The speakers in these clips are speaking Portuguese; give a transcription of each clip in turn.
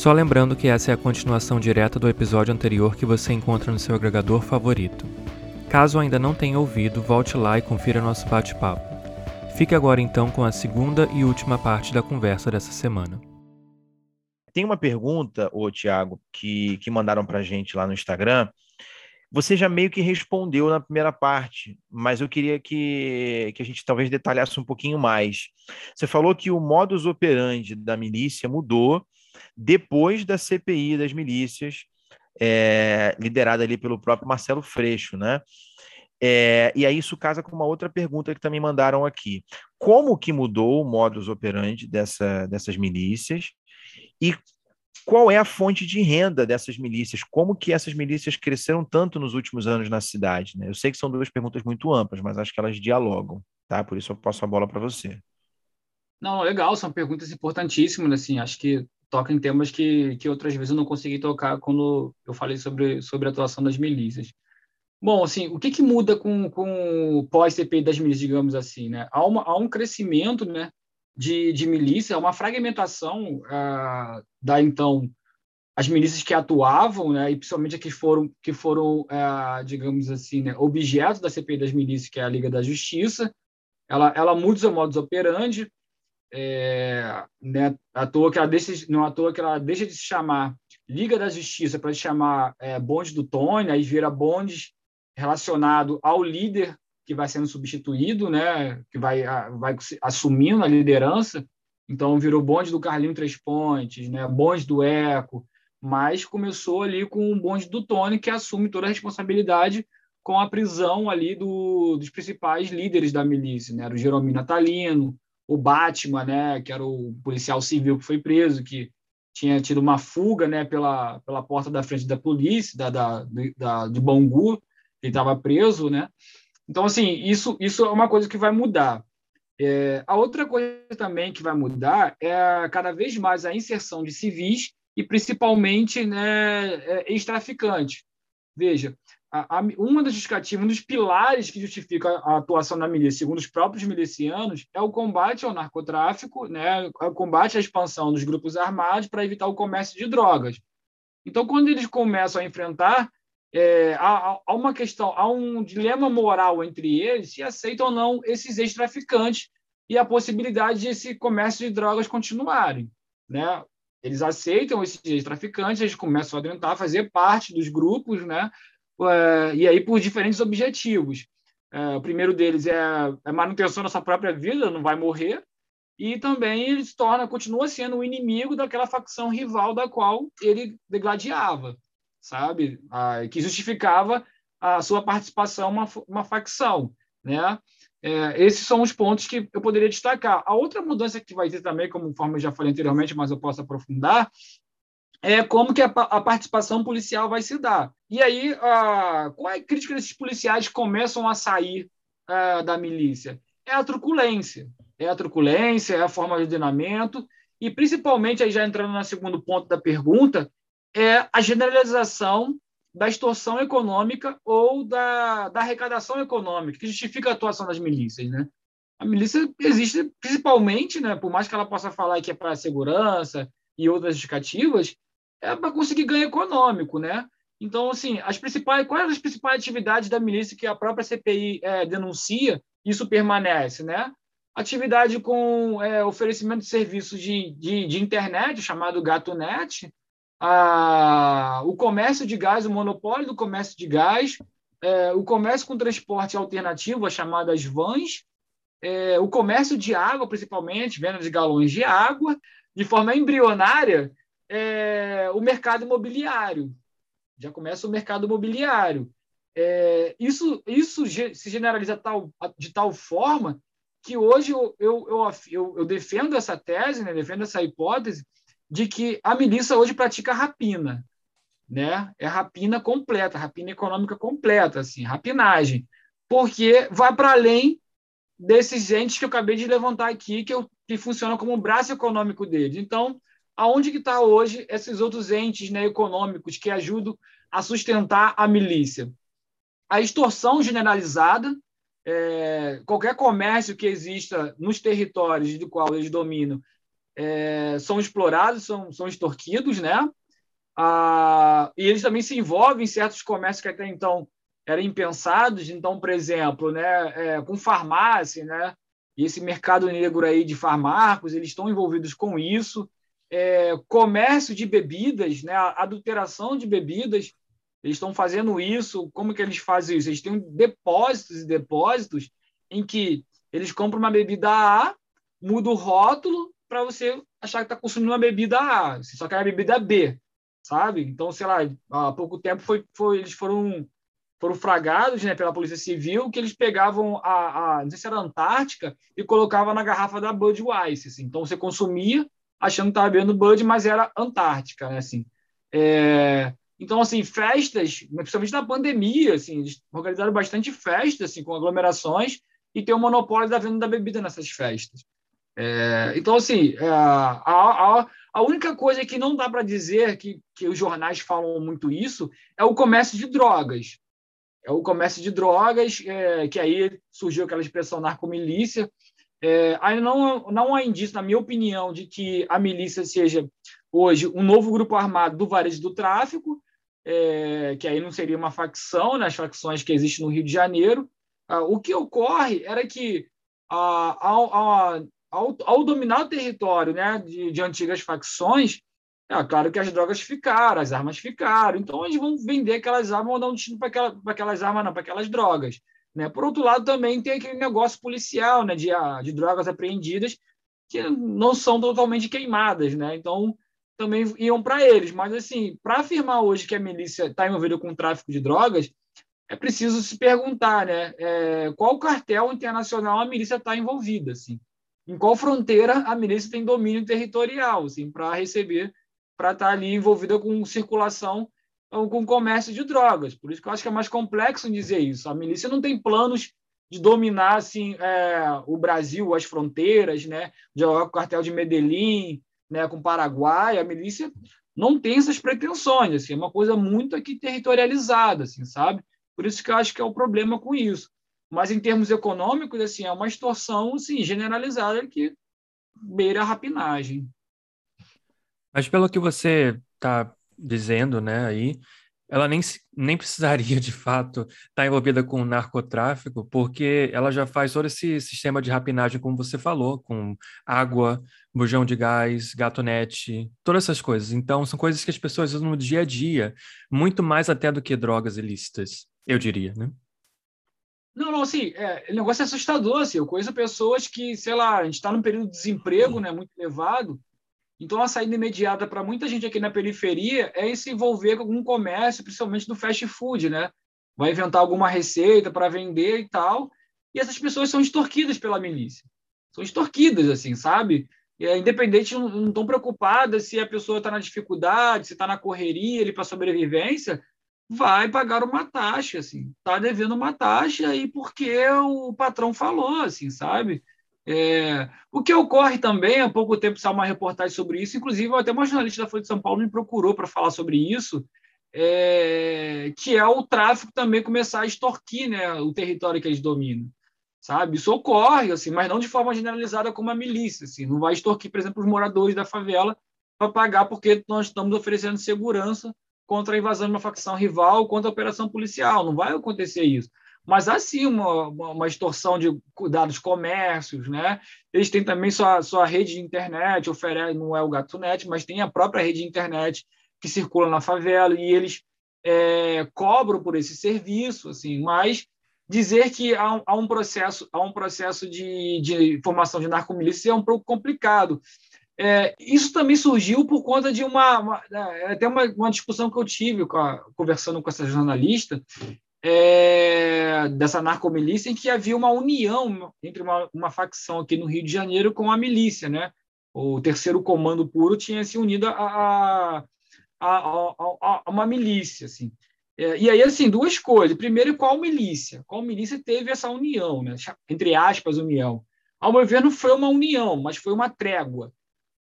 Só lembrando que essa é a continuação direta do episódio anterior que você encontra no seu agregador favorito. Caso ainda não tenha ouvido, volte lá e confira nosso bate-papo. Fique agora então com a segunda e última parte da conversa dessa semana. Tem uma pergunta, ô Tiago, que, que mandaram para gente lá no Instagram. Você já meio que respondeu na primeira parte, mas eu queria que, que a gente talvez detalhasse um pouquinho mais. Você falou que o modus operandi da milícia mudou depois da CPI das milícias, é, liderada ali pelo próprio Marcelo Freixo, né? É, e aí isso casa com uma outra pergunta que também mandaram aqui. Como que mudou o modus operandi dessa, dessas milícias e qual é a fonte de renda dessas milícias? Como que essas milícias cresceram tanto nos últimos anos na cidade? Né? Eu sei que são duas perguntas muito amplas, mas acho que elas dialogam, tá? Por isso eu passo a bola para você. Não, legal, são perguntas importantíssimas, assim, acho que toca em temas que, que outras vezes eu não consegui tocar quando eu falei sobre, sobre a atuação das milícias. Bom, assim, o que, que muda com, com o pós-CPI das milícias, digamos assim, né? Há, uma, há um crescimento, né, de, de milícia, uma fragmentação ah, da, então, as milícias que atuavam, né, e principalmente que foram, que foram ah, digamos assim, né, objeto da CPI das milícias, que é a Liga da Justiça, ela, ela muda o seu modus operandi, é, né, à toa que ela deixa, não à toa que ela deixa de se chamar Liga da Justiça para se chamar é, bonde do Tony, aí vira bonde relacionado ao líder que vai sendo substituído, né, que vai, vai assumindo a liderança. Então virou bonde do Carlinho Três Pontes, né, bonde do Eco, mas começou ali com o bonde do Tony que assume toda a responsabilidade com a prisão ali do, dos principais líderes da milícia, né, o Jeromino Natalino, o Batman, né, que era o policial civil que foi preso, que tinha tido uma fuga, né, pela, pela porta da frente da polícia, da, da, da de Bangu, ele estava preso, né. Então, assim, isso, isso é uma coisa que vai mudar. É, a outra coisa também que vai mudar é cada vez mais a inserção de civis e principalmente né, é, ex-traficantes. Veja, a, uma das justificativas, um dos pilares que justifica a, a atuação da milícia, segundo os próprios milicianos, é o combate ao narcotráfico, né, é o combate à expansão dos grupos armados para evitar o comércio de drogas. Então, quando eles começam a enfrentar, é, há, há, uma questão, há um dilema moral entre eles se aceitam ou não esses ex-traficantes e a possibilidade de esse comércio de drogas continuarem. Né? Eles aceitam esses ex-traficantes, eles começam a tentar fazer parte dos grupos, né? É, e aí por diferentes objetivos. É, o primeiro deles é a manutenção da sua própria vida, não vai morrer, e também ele se torna, continua sendo um inimigo daquela facção rival da qual ele degladiava, sabe? que justificava a sua participação uma, uma facção, né? É, esses são os pontos que eu poderia destacar. A outra mudança que vai ter também, como eu já falei anteriormente, mas eu posso aprofundar, é como que a, a, participação policial vai se dar. E aí, qual é a crítica desses policiais começam a sair da milícia? É a truculência. É a truculência, é a forma de ordenamento, e principalmente, aí já entrando no segundo ponto da pergunta, é a generalização da extorsão econômica ou da, da arrecadação econômica, que justifica a atuação das milícias. Né? A milícia existe principalmente, né, por mais que ela possa falar que é para segurança e outras justificativas, é para conseguir ganho econômico, né? Então, assim, as principais, quais as principais atividades da milícia que a própria CPI é, denuncia? Isso permanece, né? Atividade com é, oferecimento de serviços de, de, de, internet, chamado GatoNet, a, o comércio de gás, o monopólio do comércio de gás, é, o comércio com transporte alternativo, as chamadas vans, é, o comércio de água, principalmente, venda de galões de água, de forma embrionária, é, o mercado imobiliário. Já começa o mercado imobiliário. É, isso, isso se generaliza tal, de tal forma que hoje eu, eu, eu, eu, defendo essa tese, né, defendo essa hipótese de que a milícia hoje pratica rapina, né? É rapina completa, rapina econômica completa, assim, rapinagem, porque vai para além desses entes que eu acabei de levantar aqui, que, eu, que funcionam como um braço econômico deles. Então, aonde que está hoje esses outros entes né, econômicos que ajudam a sustentar a milícia? A extorsão generalizada, é, qualquer comércio que exista nos territórios do qual eles dominam é, são explorados, são, são extorquidos, né? Ah, e eles também se envolvem em certos comércios que até então eram impensados. Então, por exemplo, né, é, com farmácia, né? E esse mercado negro aí de farmacos, eles estão envolvidos com isso. É, comércio de bebidas, né? adulteração de bebidas, eles estão fazendo isso. Como que eles fazem isso? Eles têm depósitos e depósitos em que eles compram uma bebida A, mudam o rótulo para você achar que está consumindo uma bebida A, você só quer a bebida B, sabe? Então, sei lá, há pouco tempo foi, foi eles foram foram fragados né, pela Polícia Civil que eles pegavam a, a não sei se era a Antártica e colocavam na garrafa da Budweiser. Assim. Então você consumia achando que estava bebendo Bud, mas era Antártica, né? Assim. É... Então, assim, festas, principalmente na pandemia, assim, eles organizaram bastante festas, assim, com aglomerações e tem o monopólio da venda da bebida nessas festas. É... Então, assim, é... a, a, a única coisa que não dá para dizer que, que os jornais falam muito isso é o comércio de drogas é o comércio de drogas, é, que aí surgiu aquela expressão narcomilícia. É, não, não há indício, na minha opinião, de que a milícia seja hoje um novo grupo armado do varejo do tráfico, é, que aí não seria uma facção, né, as facções que existem no Rio de Janeiro. Ah, o que ocorre era que, ah, ao, ao, ao, dominar o território né, de, de antigas facções, é claro que as drogas ficaram, as armas ficaram, então eles vão vender aquelas armas, vão dar um destino para aquela, aquelas armas, não, para aquelas drogas. Né? Por outro lado, também tem aquele negócio policial né, de, ah, de drogas apreendidas que não são totalmente queimadas, né? Então, também iam para eles. Mas, assim, para afirmar hoje que a milícia está envolvida com o tráfico de drogas, é preciso se perguntar, né? É, qual cartel internacional a milícia está envolvida, assim? Em qual fronteira a milícia tem domínio territorial, assim, para receber para estar tá ali envolvida com circulação com comércio de drogas. Por isso que eu acho que é mais complexo dizer isso. A milícia não tem planos de dominar assim é, o Brasil, as fronteiras, né? De jogar com o cartel de Medellín, né? Com o Paraguai. A milícia não tem essas pretensões. Assim, é uma coisa muito aqui territorializada, assim, sabe? Por isso que eu acho que é o problema com isso. Mas em termos econômicos, assim, é uma extorsão assim, generalizada que beira a rapinagem. Mas pelo que você está dizendo, né, aí, ela nem, nem precisaria, de fato, estar tá envolvida com narcotráfico, porque ela já faz todo esse sistema de rapinagem, como você falou, com água, bujão de gás, gatonete, todas essas coisas. Então, são coisas que as pessoas usam no dia a dia, muito mais até do que drogas ilícitas, eu diria, né? Não, não, assim, é, o negócio é assustador, assim, eu conheço pessoas que, sei lá, a gente está num período de desemprego, né, muito elevado, então, a saída imediata para muita gente aqui na periferia é se envolver com algum comércio, principalmente do fast food, né? Vai inventar alguma receita para vender e tal. E essas pessoas são extorquidas pela milícia. São extorquidas, assim, sabe? E, é, independente, não estão preocupadas se a pessoa está na dificuldade, se está na correria ali para sobrevivência, vai pagar uma taxa, assim. Está devendo uma taxa aí porque o patrão falou, assim, sabe? É, o que ocorre também, há pouco tempo saiu uma reportagem sobre isso, inclusive até uma jornalista da Folha de São Paulo me procurou para falar sobre isso, é, que é o tráfico também começar a extorquir né, o território que eles dominam. Sabe? Isso ocorre, assim, mas não de forma generalizada como a milícia. Assim, não vai extorquir, por exemplo, os moradores da favela para pagar porque nós estamos oferecendo segurança contra a invasão de uma facção rival, contra a operação policial. Não vai acontecer isso mas há sim uma, uma, extorsão de dados comércios, né? Eles têm também sua, sua rede de internet, oferece, não é o GatoNet, mas tem a própria rede de internet que circulam na favela e eles é, cobram por esse serviço, assim, mas dizer que há, há um processo, há um processo de, de formação de narcomilícia é um pouco complicado. É, isso também surgiu por conta de uma, uma é, até uma, uma, discussão que eu tive com a, conversando com essa jornalista é, dessa narcomilícia, em que havia uma união entre uma, uma facção aqui no Rio de Janeiro com a milícia, né? O terceiro comando puro tinha se unido a, a, a, a, uma milícia, assim. É, e aí, assim, duas coisas. Primeiro, qual milícia? Qual milícia teve essa união, né? entre aspas, união? Ao meu ver, não foi uma união, mas foi uma trégua.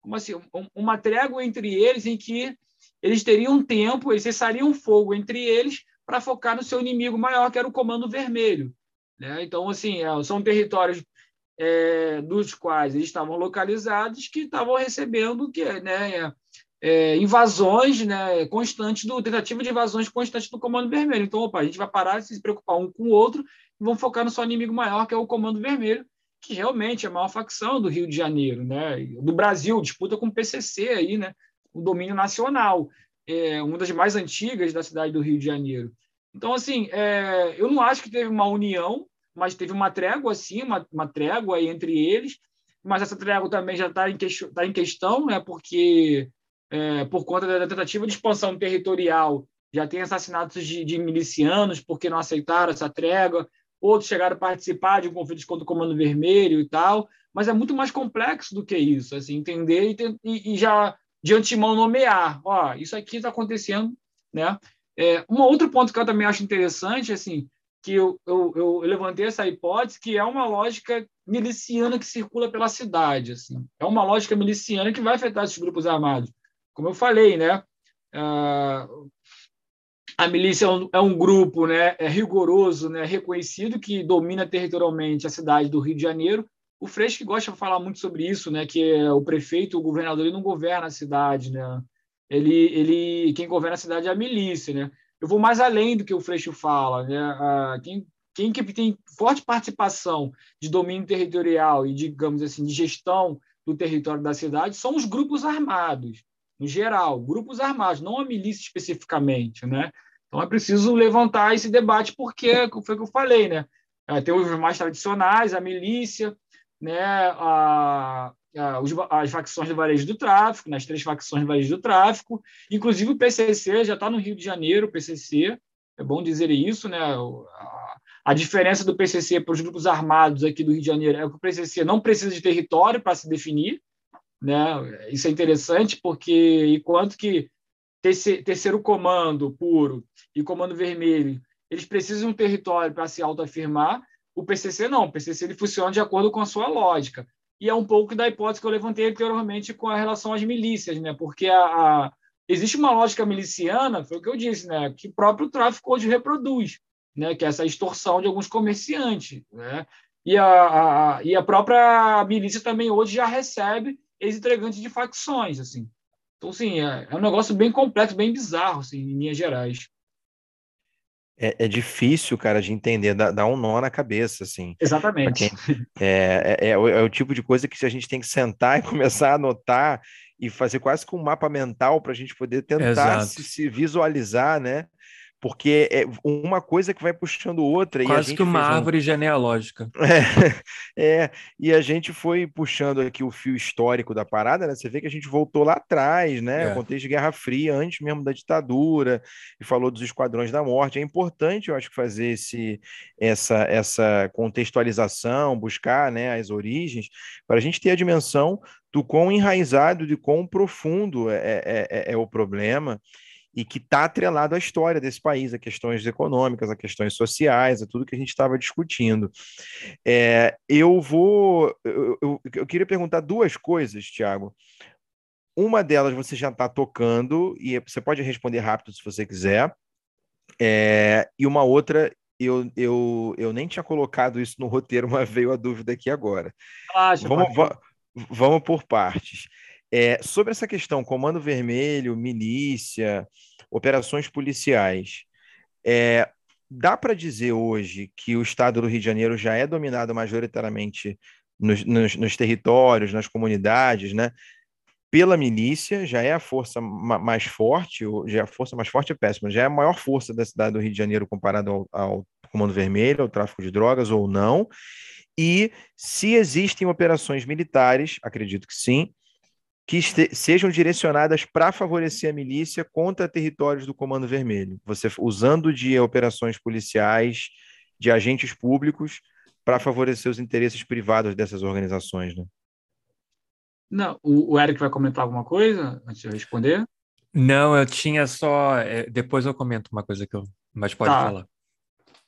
Como assim? Uma trégua entre eles em que eles teriam tempo, eles cessariam fogo entre eles para focar no seu inimigo maior, que era o Comando Vermelho. Né? Então, assim, é, são territórios é, dos quais eles estavam localizados que estavam recebendo que, né, é, invasões né, constantes, do, tentativa de invasões constantes do Comando Vermelho. Então, opa, a gente vai parar de se preocupar um com o outro e vamos focar no seu inimigo maior, que é o Comando Vermelho, que realmente é a maior facção do Rio de Janeiro, né, do Brasil, disputa com o PCC aí, né, o domínio nacional, é uma das mais antigas da cidade do Rio de Janeiro. Então, assim, é, eu não acho que teve uma união, mas teve uma trégua, sim, uma, uma trégua entre eles, mas essa trégua também já está em, que, tá em questão, né, porque é, por conta da tentativa de expansão territorial, já tem assassinatos de, de, milicianos porque não aceitaram essa trégua, outros chegaram a participar de um conflito contra o Comando Vermelho e tal, mas é muito mais complexo do que isso, assim, entender e, e já de antemão nomear, ó, isso aqui está acontecendo, né? É, um outro ponto que eu também acho interessante, assim, que eu, eu, eu, levantei essa hipótese, que é uma lógica miliciana que circula pela cidade. Assim. É uma lógica miliciana que vai afetar esses grupos armados. Como eu falei, né? Ah, a milícia é um, é um, grupo né, é rigoroso, né, reconhecido, que domina territorialmente a cidade do Rio de Janeiro. O Freixo que gosta de falar muito sobre isso, né, que é o prefeito, o governador, ele não governa a cidade. Né? Ele, ele, quem governa a cidade é a milícia. Né? Eu vou mais além do que o Freixo fala. Né? Quem, quem que tem forte participação de domínio territorial e, digamos assim, de gestão do território da cidade são os grupos armados, no geral, grupos armados, não a milícia especificamente, né? Então é preciso levantar esse debate porque foi o que eu falei, né? É, tem os mais tradicionais, a milícia, né? A, a, os, as facções do varejo do tráfico, nas né? três facções do varejo do tráfico, inclusive o PCC já está no Rio de Janeiro, o PCC, é bom dizer isso, né? A, a diferença do PCC para os grupos armados aqui do Rio de Janeiro é que o PCC não precisa de território para se definir, né? Isso é interessante porque enquanto que terceiro comando puro e comando vermelho, eles precisam de um território para se autoafirmar. O PCC não, o PCC ele funciona de acordo com a sua lógica. E é um pouco da hipótese que eu levantei anteriormente com a relação às milícias, né? Porque a, a, existe uma lógica miliciana, foi o que eu disse, né? Que o próprio tráfico hoje reproduz, né? Que é essa extorsão de alguns comerciantes, né? E a, a, e a própria milícia também hoje já recebe ex-entregantes de facções, assim. Então, assim, é, é, um negócio bem complexo, bem bizarro, assim, em linhas gerais. É, é difícil, cara, de entender, dá, dá, um nó na cabeça, assim. Exatamente. Quem, é, é, é, o, é, o, tipo de coisa que a gente tem que sentar e começar a anotar e fazer quase que um mapa mental para a gente poder tentar se, se, visualizar, né? Porque é uma coisa que vai puxando outra. Quase que uma árvore um... genealógica. É, é, e a gente foi puxando aqui o fio histórico da parada, né? Você vê que a gente voltou lá atrás, né? É. Contexto de Guerra Fria, antes mesmo da ditadura, e falou dos esquadrões da morte. É importante, eu acho, fazer esse, essa, essa contextualização, buscar né, as origens, para a gente ter a dimensão do quão enraizado, de quão profundo é, é, é, é o problema e que está atrelado à história desse país, a questões econômicas, a questões sociais, a tudo que a gente estava discutindo. É, eu vou. Eu, eu, eu, queria perguntar duas coisas, Tiago. Uma delas você já está tocando, e você pode responder rápido se você quiser. É, e uma outra, eu, eu, eu nem tinha colocado isso no roteiro, mas veio a dúvida aqui agora. Ah, vamos, vamos, vamos por partes. É, sobre essa questão, Comando Vermelho, milícia, operações policiais, é, dá para dizer hoje que o estado do Rio de Janeiro já é dominado majoritariamente nos, nos, nos territórios, nas comunidades, né? pela milícia, já é a força mais forte, já é a força mais forte é péssima, já é a maior força da cidade do Rio de Janeiro comparado ao, ao Comando Vermelho, ao tráfico de drogas ou não. E se existem operações militares, acredito que sim, que sejam direcionadas para favorecer a milícia contra territórios do Comando Vermelho. Você usando de operações policiais, de agentes públicos, para favorecer os interesses privados dessas organizações, né? Não, o, o Eric vai comentar alguma coisa antes de eu responder? Não, eu tinha só. É, depois eu comento uma coisa que eu. Mas pode tá. falar.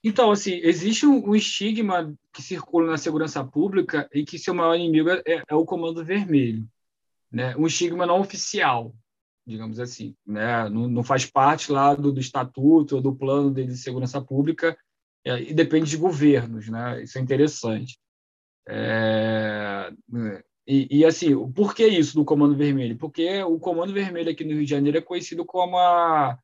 Então, assim, existe um, um, estigma que circula na segurança pública e que seu maior inimigo é, é o Comando Vermelho né, um estigma não oficial, digamos assim, né, não, não faz parte lá do, do estatuto ou do plano de, segurança pública é, e depende de governos, né? Isso é interessante. É, e, e, assim, por que isso do Comando Vermelho? Porque o Comando Vermelho aqui no Rio de Janeiro é conhecido como a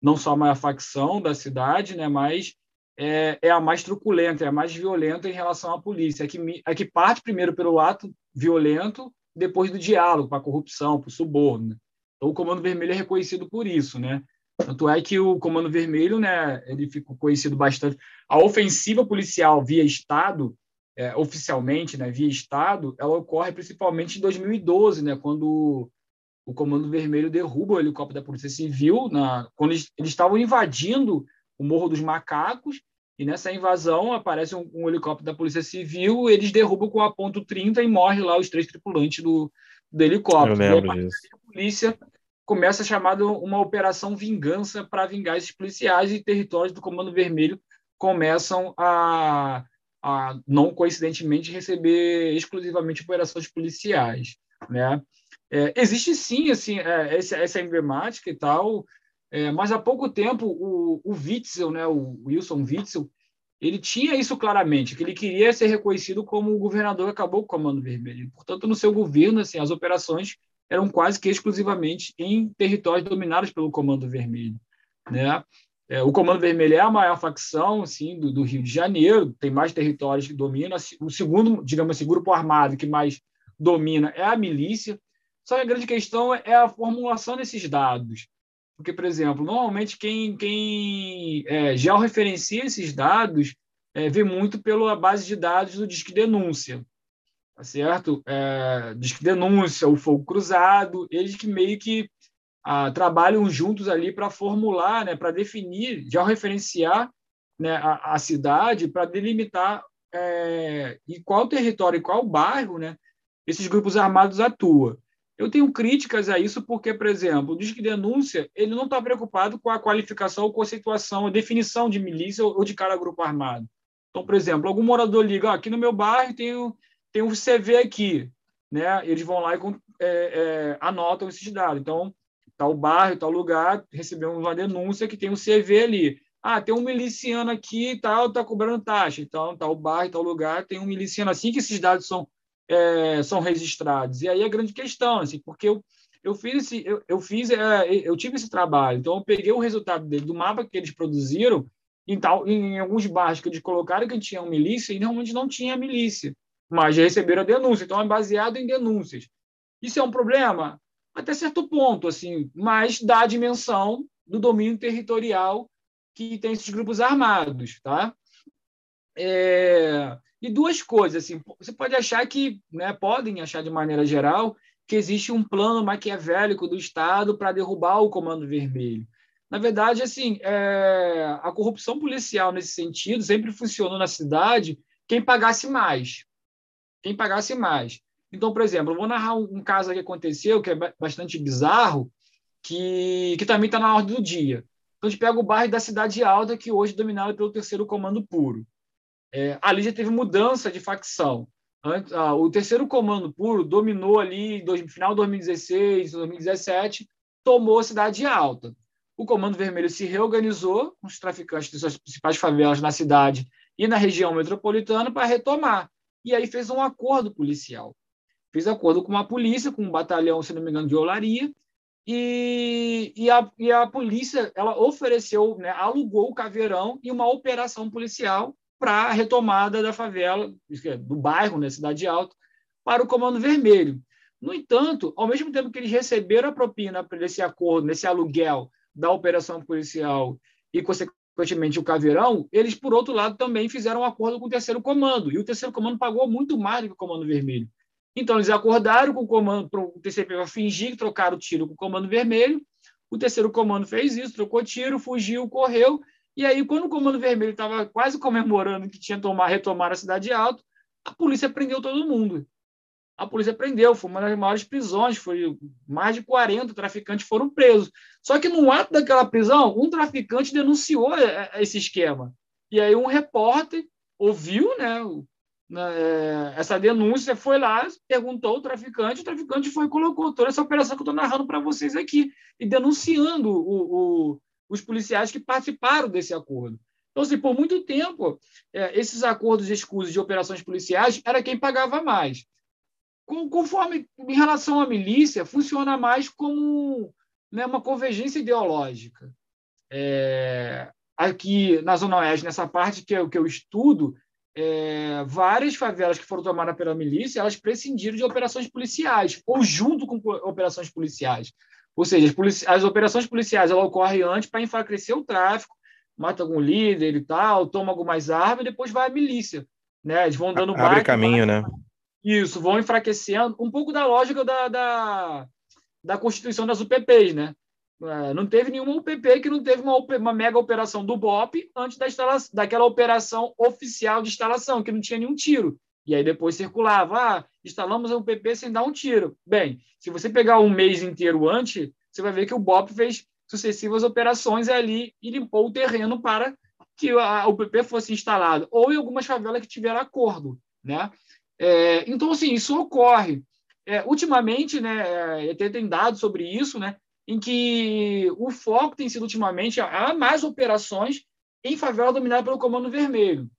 não só a maior facção da cidade, né, mas é, é, a mais truculenta, é a mais violenta em relação à polícia, é que, é que parte primeiro pelo ato violento depois do diálogo para a corrupção, para o suborno. Né? Então, o Comando Vermelho é reconhecido por isso, né? Tanto é que o Comando Vermelho, né, ele ficou conhecido bastante. A ofensiva policial via Estado, é, oficialmente, né, via Estado, ela ocorre principalmente em 2012, né, quando o Comando Vermelho derruba o helicóptero da Polícia Civil, na, quando eles, eles estavam invadindo o Morro dos Macacos e nessa invasão aparece um, um, helicóptero da Polícia Civil, eles derrubam com a ponto 30 e morre lá os três tripulantes do, do helicóptero. Eu lembro disso. A polícia começa a chamada uma operação vingança para vingar esses policiais e territórios do Comando Vermelho começam a, a não coincidentemente receber exclusivamente operações policiais, né? É, existe sim assim é, essa, essa emblemática e tal é, mas há pouco tempo o, o Witzel, né, o Wilson Witzel, ele tinha isso claramente, que ele queria ser reconhecido como o governador que acabou com o Comando Vermelho. Portanto, no seu governo, assim, as operações eram quase que exclusivamente em territórios dominados pelo Comando Vermelho. Né? É, o Comando Vermelho é a maior facção assim, do, do, Rio de Janeiro, tem mais territórios que dominam. O segundo, digamos assim, grupo armado que mais domina é a milícia. Só que a grande questão é a formulação desses dados. Porque, por exemplo, normalmente quem, quem é, georreferencia esses dados é, vê muito pela base de dados do Disque Denúncia, tá certo? É, Disque Denúncia, o Fogo Cruzado, eles que meio que ah, trabalham juntos ali para formular, né, para definir, georreferenciar né, a, a cidade, para delimitar é, em qual território, em qual bairro né, esses grupos armados atuam. Eu tenho críticas a isso porque, por exemplo, o Disque Denúncia ele não está preocupado com a qualificação ou conceituação, a definição de milícia ou de cada grupo armado. Então, por exemplo, algum morador liga, ah, aqui no meu bairro tem, tem um CV aqui, né? Eles vão lá e é, é, anotam esses dados. Então, tal bairro, tal lugar, recebemos uma denúncia que tem um CV ali. Ah, tem um miliciano aqui e tal, está cobrando taxa. Então, tal bairro, tal lugar, tem um miliciano. Assim que esses dados são é, são registrados. E aí a grande questão, assim, porque eu, eu fiz esse, eu, eu fiz, é, eu tive esse trabalho, então eu peguei o resultado dele, do mapa que eles produziram, em, tal, em alguns bairros que eles colocaram que tinha milícia e normalmente não tinha milícia, mas já receberam a denúncia, então é baseado em denúncias. Isso é um problema? Até certo ponto, assim, mas dá a dimensão do domínio territorial que tem esses grupos armados, tá? É, e duas coisas, assim, você pode achar que, né, podem achar de maneira geral, que existe um plano maquiavélico do Estado para derrubar o Comando Vermelho. Na verdade, assim, é, a corrupção policial nesse sentido sempre funcionou na cidade quem pagasse mais. Quem pagasse mais. Então, por exemplo, eu vou narrar um, caso que aconteceu, que é bastante bizarro, que, que também está na ordem do dia. Então, a gente pega o bairro da Cidade Alta, que hoje é dominado pelo terceiro comando puro é, ali já teve mudança de facção. Ah, o terceiro comando puro dominou ali no final de 2016, 2017, tomou a cidade alta. O Comando Vermelho se reorganizou com os traficantes das suas principais favelas na cidade e na região metropolitana para retomar. E aí fez um acordo policial. Fez acordo com a polícia, com um batalhão, se não me engano, de olaria, e, e, a, e a polícia ela ofereceu, né, alugou o caveirão e uma operação policial para a retomada da favela, é, do bairro, né, Cidade Alta, para o Comando Vermelho. No entanto, ao mesmo tempo que eles receberam a propina desse acordo, nesse aluguel da operação policial e, consequentemente, o caveirão, eles, por outro lado, também fizeram um acordo com o terceiro comando. E o terceiro comando pagou muito mais do que o comando vermelho. Então, eles acordaram com o comando para o TCP fingir que trocaram o tiro com o comando vermelho. O terceiro comando fez isso, trocou tiro, fugiu, correu. E aí, quando o comando vermelho estava quase comemorando que tinha tomar, retomar a cidade alta, a polícia prendeu todo mundo a polícia prendeu, foi uma das maiores prisões, foi mais de 40 traficantes foram presos. Só que no ato daquela prisão, um traficante denunciou é, é, esse esquema. E aí um repórter ouviu, né, é, essa denúncia, foi lá, perguntou ao traficante, o traficante foi e colocou toda essa operação que eu estou narrando para vocês aqui, e denunciando o, o, os policiais que participaram desse acordo. Então, assim, por muito tempo, esses acordos escusos de operações policiais era quem pagava mais conforme em relação à milícia, funciona mais como né, uma convergência ideológica. É, aqui na Zona Oeste, nessa parte que eu, que eu estudo, é, várias favelas que foram tomadas pela milícia, elas prescindiram de operações policiais, ou junto com operações policiais. Ou seja, as, polici as operações policiais ela ocorrem antes para enfraquecer o tráfico, mata algum líder e tal, toma algumas armas, e depois vai a milícia. Né? Eles vão dando Abre caminho, né? Isso, vão enfraquecendo um pouco da lógica da, da, da constituição das UPPs, né? É, não teve nenhuma UPP que não teve uma, uma mega operação do BOP antes da instalação, daquela operação oficial de instalação, que não tinha nenhum tiro. E aí depois circulava, ah, instalamos a UPP sem dar um tiro. Bem, se você pegar um mês inteiro antes, você vai ver que o BOP fez sucessivas operações ali e limpou o terreno para que a UPP fosse instalada, ou em algumas favelas que tiveram acordo, né? É, então, assim, isso ocorre. É, ultimamente, né, até tem dados sobre isso, né, em que o foco tem sido ultimamente há mais operações em favela dominada pelo Comando Vermelho,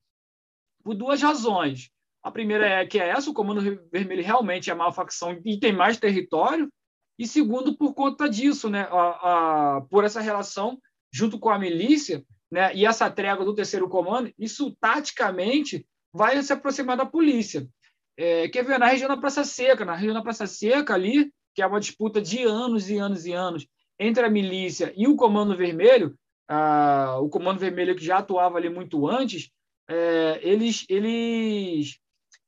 por duas razões. A primeira é que é essa, o Comando Vermelho realmente é a maior facção e tem mais território, e segundo, por conta disso, né, a, a, por essa relação junto com a milícia, né, e essa trégua do terceiro comando, isso taticamente vai se aproximar da polícia. É, quer ver, na região da Praça Seca, na região da Praça Seca ali, que é uma disputa de anos e anos e anos entre a milícia e o Comando Vermelho, ah, o Comando Vermelho que já atuava ali muito antes, é, eles, eles,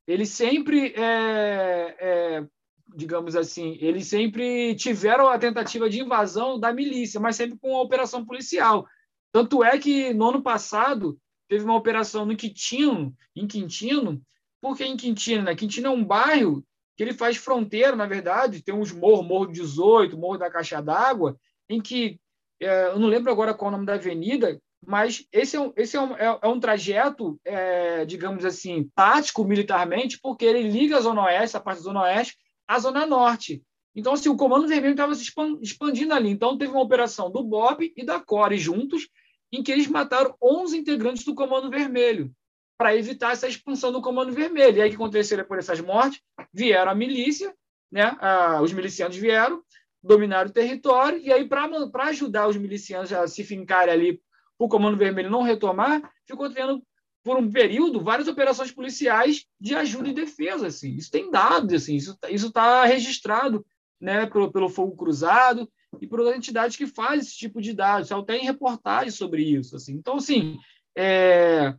eles sempre, é, é, digamos assim, eles sempre tiveram a tentativa de invasão da milícia, mas sempre com a operação policial. Tanto é que no ano passado teve uma operação no Quintino, em Quintino, porque em Quintino, né? Quintino é um bairro que ele faz fronteira, na verdade, tem uns morros, Morro 18, Morro da Caixa d'Água, em que, é, eu não lembro agora qual é o nome da avenida, mas esse é um, esse é um, é, é um trajeto, é, digamos assim, tático militarmente, porque ele liga a Zona Oeste, a parte da Zona Oeste, à Zona Norte. Então, assim, o Comando Vermelho estava se expandindo ali. Então, teve uma operação do BOP e da CORE juntos, em que eles mataram 11 integrantes do Comando Vermelho para evitar essa expansão do Comando Vermelho. E aí, o que aconteceu depois dessas mortes? Vieram a milícia, né? Ah, os milicianos vieram, dominaram o território, e aí, para ajudar os milicianos a se fincarem ali, o Comando Vermelho não retomar, ficou tendo, por um período, várias operações policiais de ajuda e defesa. Assim. Isso tem dados, assim, isso está registrado né, pelo, pelo Fogo Cruzado e por entidades que fazem esse tipo de dados. Só tem reportagens sobre isso. Assim. Então, assim, é,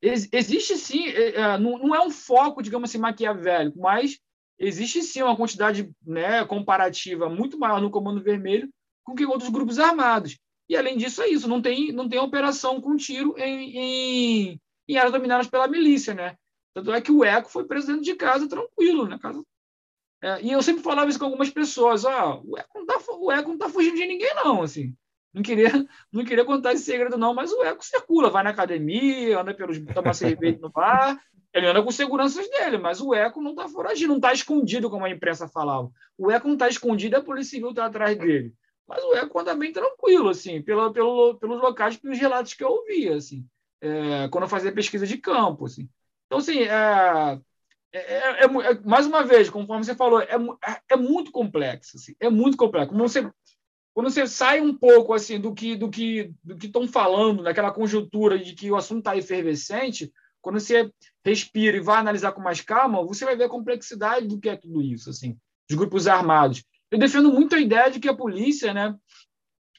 existe sim, é, é, não é um foco, digamos assim, maquiavélico, mas existe sim uma quantidade né, comparativa muito maior no Comando Vermelho com que outros grupos armados. E além disso é isso, não tem, não tem operação com tiro em, em, em áreas dominadas pela milícia, né? Tanto é que o Eco foi preso dentro de casa tranquilo, né? Casa... É, e eu sempre falava isso com algumas pessoas, ó, o Eco não tá, o não tá fugindo de ninguém não, assim. Não queria, não queria contar esse segredo, não, mas o Eco circula, vai na academia, anda pelos tomar cerveja no bar, ele anda com seguranças dele, mas o Eco não está foragido, não está escondido, como a imprensa falava. O Eco não está escondido, a Polícia Civil está atrás dele. Mas o Eco anda bem tranquilo, assim, pelo, pelo, pelos locais, pelos relatos que eu ouvia, assim, é, quando eu fazia pesquisa de campo, assim. Então, assim, é, é, é, é, mais uma vez, conforme você falou, é, é muito complexo, assim, é muito complexo. Como você quando você sai um pouco assim do que do que do que estão falando naquela conjuntura de que o assunto está efervescente, quando você respira e vai analisar com mais calma, você vai ver a complexidade do que é tudo isso assim. os grupos armados. Eu defendo muito a ideia de que a polícia, né,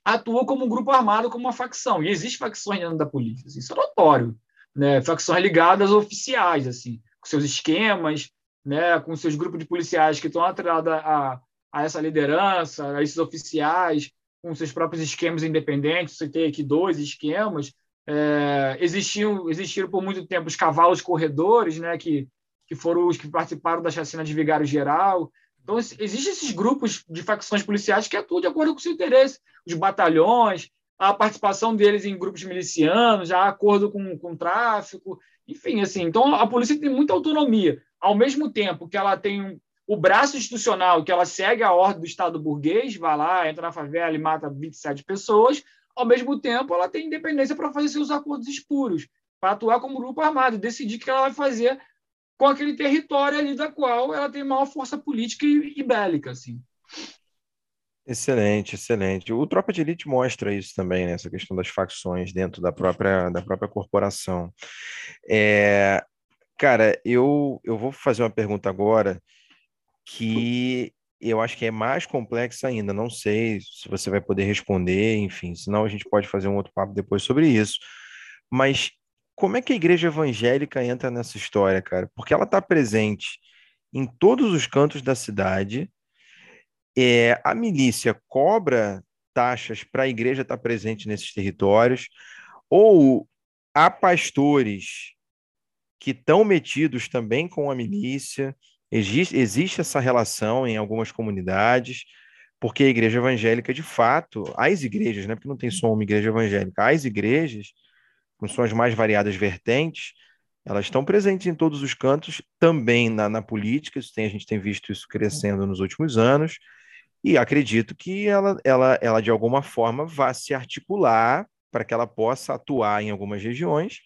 atua como um grupo armado, como uma facção. E existe facções dentro da polícia, assim, isso é notório, né? Facções ligadas a oficiais, assim, com seus esquemas, né, com seus grupos de policiais que estão atrelados a, a essa liderança, a esses oficiais, com seus próprios esquemas independentes. Você tem aqui dois esquemas. É, existiam, existiram por muito tempo os cavalos corredores, né, que, que foram os que participaram da chacina de Vigário Geral. Então, existem esses grupos de facções policiais que atuam de acordo com o seu interesse. Os batalhões, a participação deles em grupos milicianos, já acordo com, com o tráfico, enfim, assim. Então, a polícia tem muita autonomia. Ao mesmo tempo que ela tem o braço institucional, que ela segue a ordem do Estado burguês, vai lá, entra na favela e mata 27 pessoas, ao mesmo tempo ela tem independência para fazer seus acordos espuros, para atuar como grupo armado, decidir o que ela vai fazer com aquele território ali da qual ela tem maior força política e, e bélica, assim. Excelente, excelente. O Tropa de Elite mostra isso também, né? essa questão das facções dentro da própria, da própria corporação. É, cara, eu, eu vou fazer uma pergunta agora que eu acho que é mais complexa ainda. Não sei se você vai poder responder, enfim, senão a gente pode fazer um outro papo depois sobre isso. Mas como é que a igreja evangélica entra nessa história, cara? Porque ela está presente em todos os cantos da cidade. É, a milícia cobra taxas para a igreja estar tá presente nesses territórios, ou há pastores que estão metidos também com a milícia. Existe, existe essa relação em algumas comunidades, porque a igreja evangélica, de fato, as igrejas, né, porque não tem só uma igreja evangélica, as igrejas com suas mais variadas vertentes, elas estão presentes em todos os cantos, também na, na política, isso tem, a gente tem visto isso crescendo nos últimos anos, e acredito que ela, ela, ela de alguma forma vá se articular para que ela possa atuar em algumas regiões.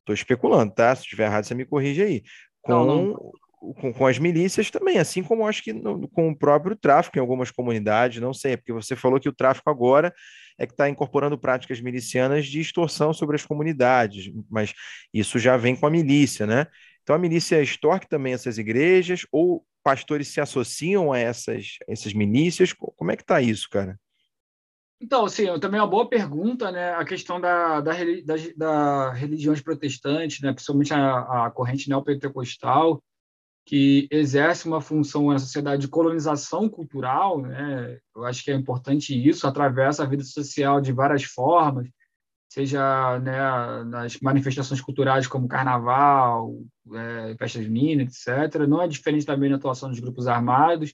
Estou especulando, tá? Se estiver errado, você me corrige aí. Com, não, não com, com as milícias também, assim como acho que no, com o próprio tráfico em algumas comunidades, não sei, é porque você falou que o tráfico agora é que está incorporando práticas milicianas de extorsão sobre as comunidades, mas isso já vem com a milícia, né? Então a milícia extorque também essas igrejas, ou pastores se associam a essas, essas milícias? Como é que está isso, cara? Então, sim, também é uma boa pergunta, né? A questão da, da, da, da religiões protestantes, né? principalmente a, a corrente neopentecostal, que exerce uma função na sociedade de colonização cultural, né? Eu acho que é importante isso, atravessa a vida social de várias formas, seja né, nas manifestações culturais como carnaval, é, festas juninas, etc. Não é diferente também na atuação dos grupos armados,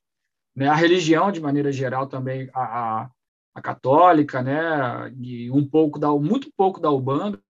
né? A religião de maneira geral também a, a, a católica, né? E um pouco da muito pouco da Ubanda.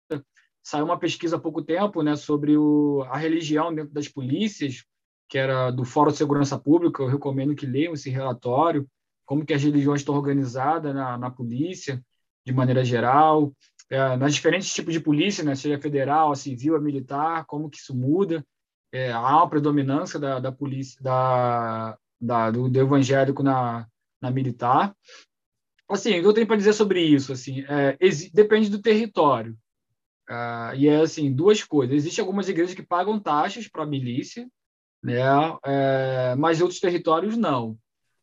Saiu uma pesquisa há pouco tempo, né, sobre o, a religião dentro das polícias, que era do Fórum de Segurança Pública, eu recomendo que leiam esse relatório, como que as religiões estão organizadas na, na polícia, de maneira geral, é, nas diferentes tipos de polícia, né, seja federal, a civil, a militar, como que isso muda, é, há uma predominância da, da polícia, da, da do, do, evangélico na, na militar. Assim, o que eu tenho para dizer sobre isso? Assim, é, depende do território. Uh, e é assim, duas coisas. Existem algumas igrejas que pagam taxas para a milícia, né? É, mas outros territórios não.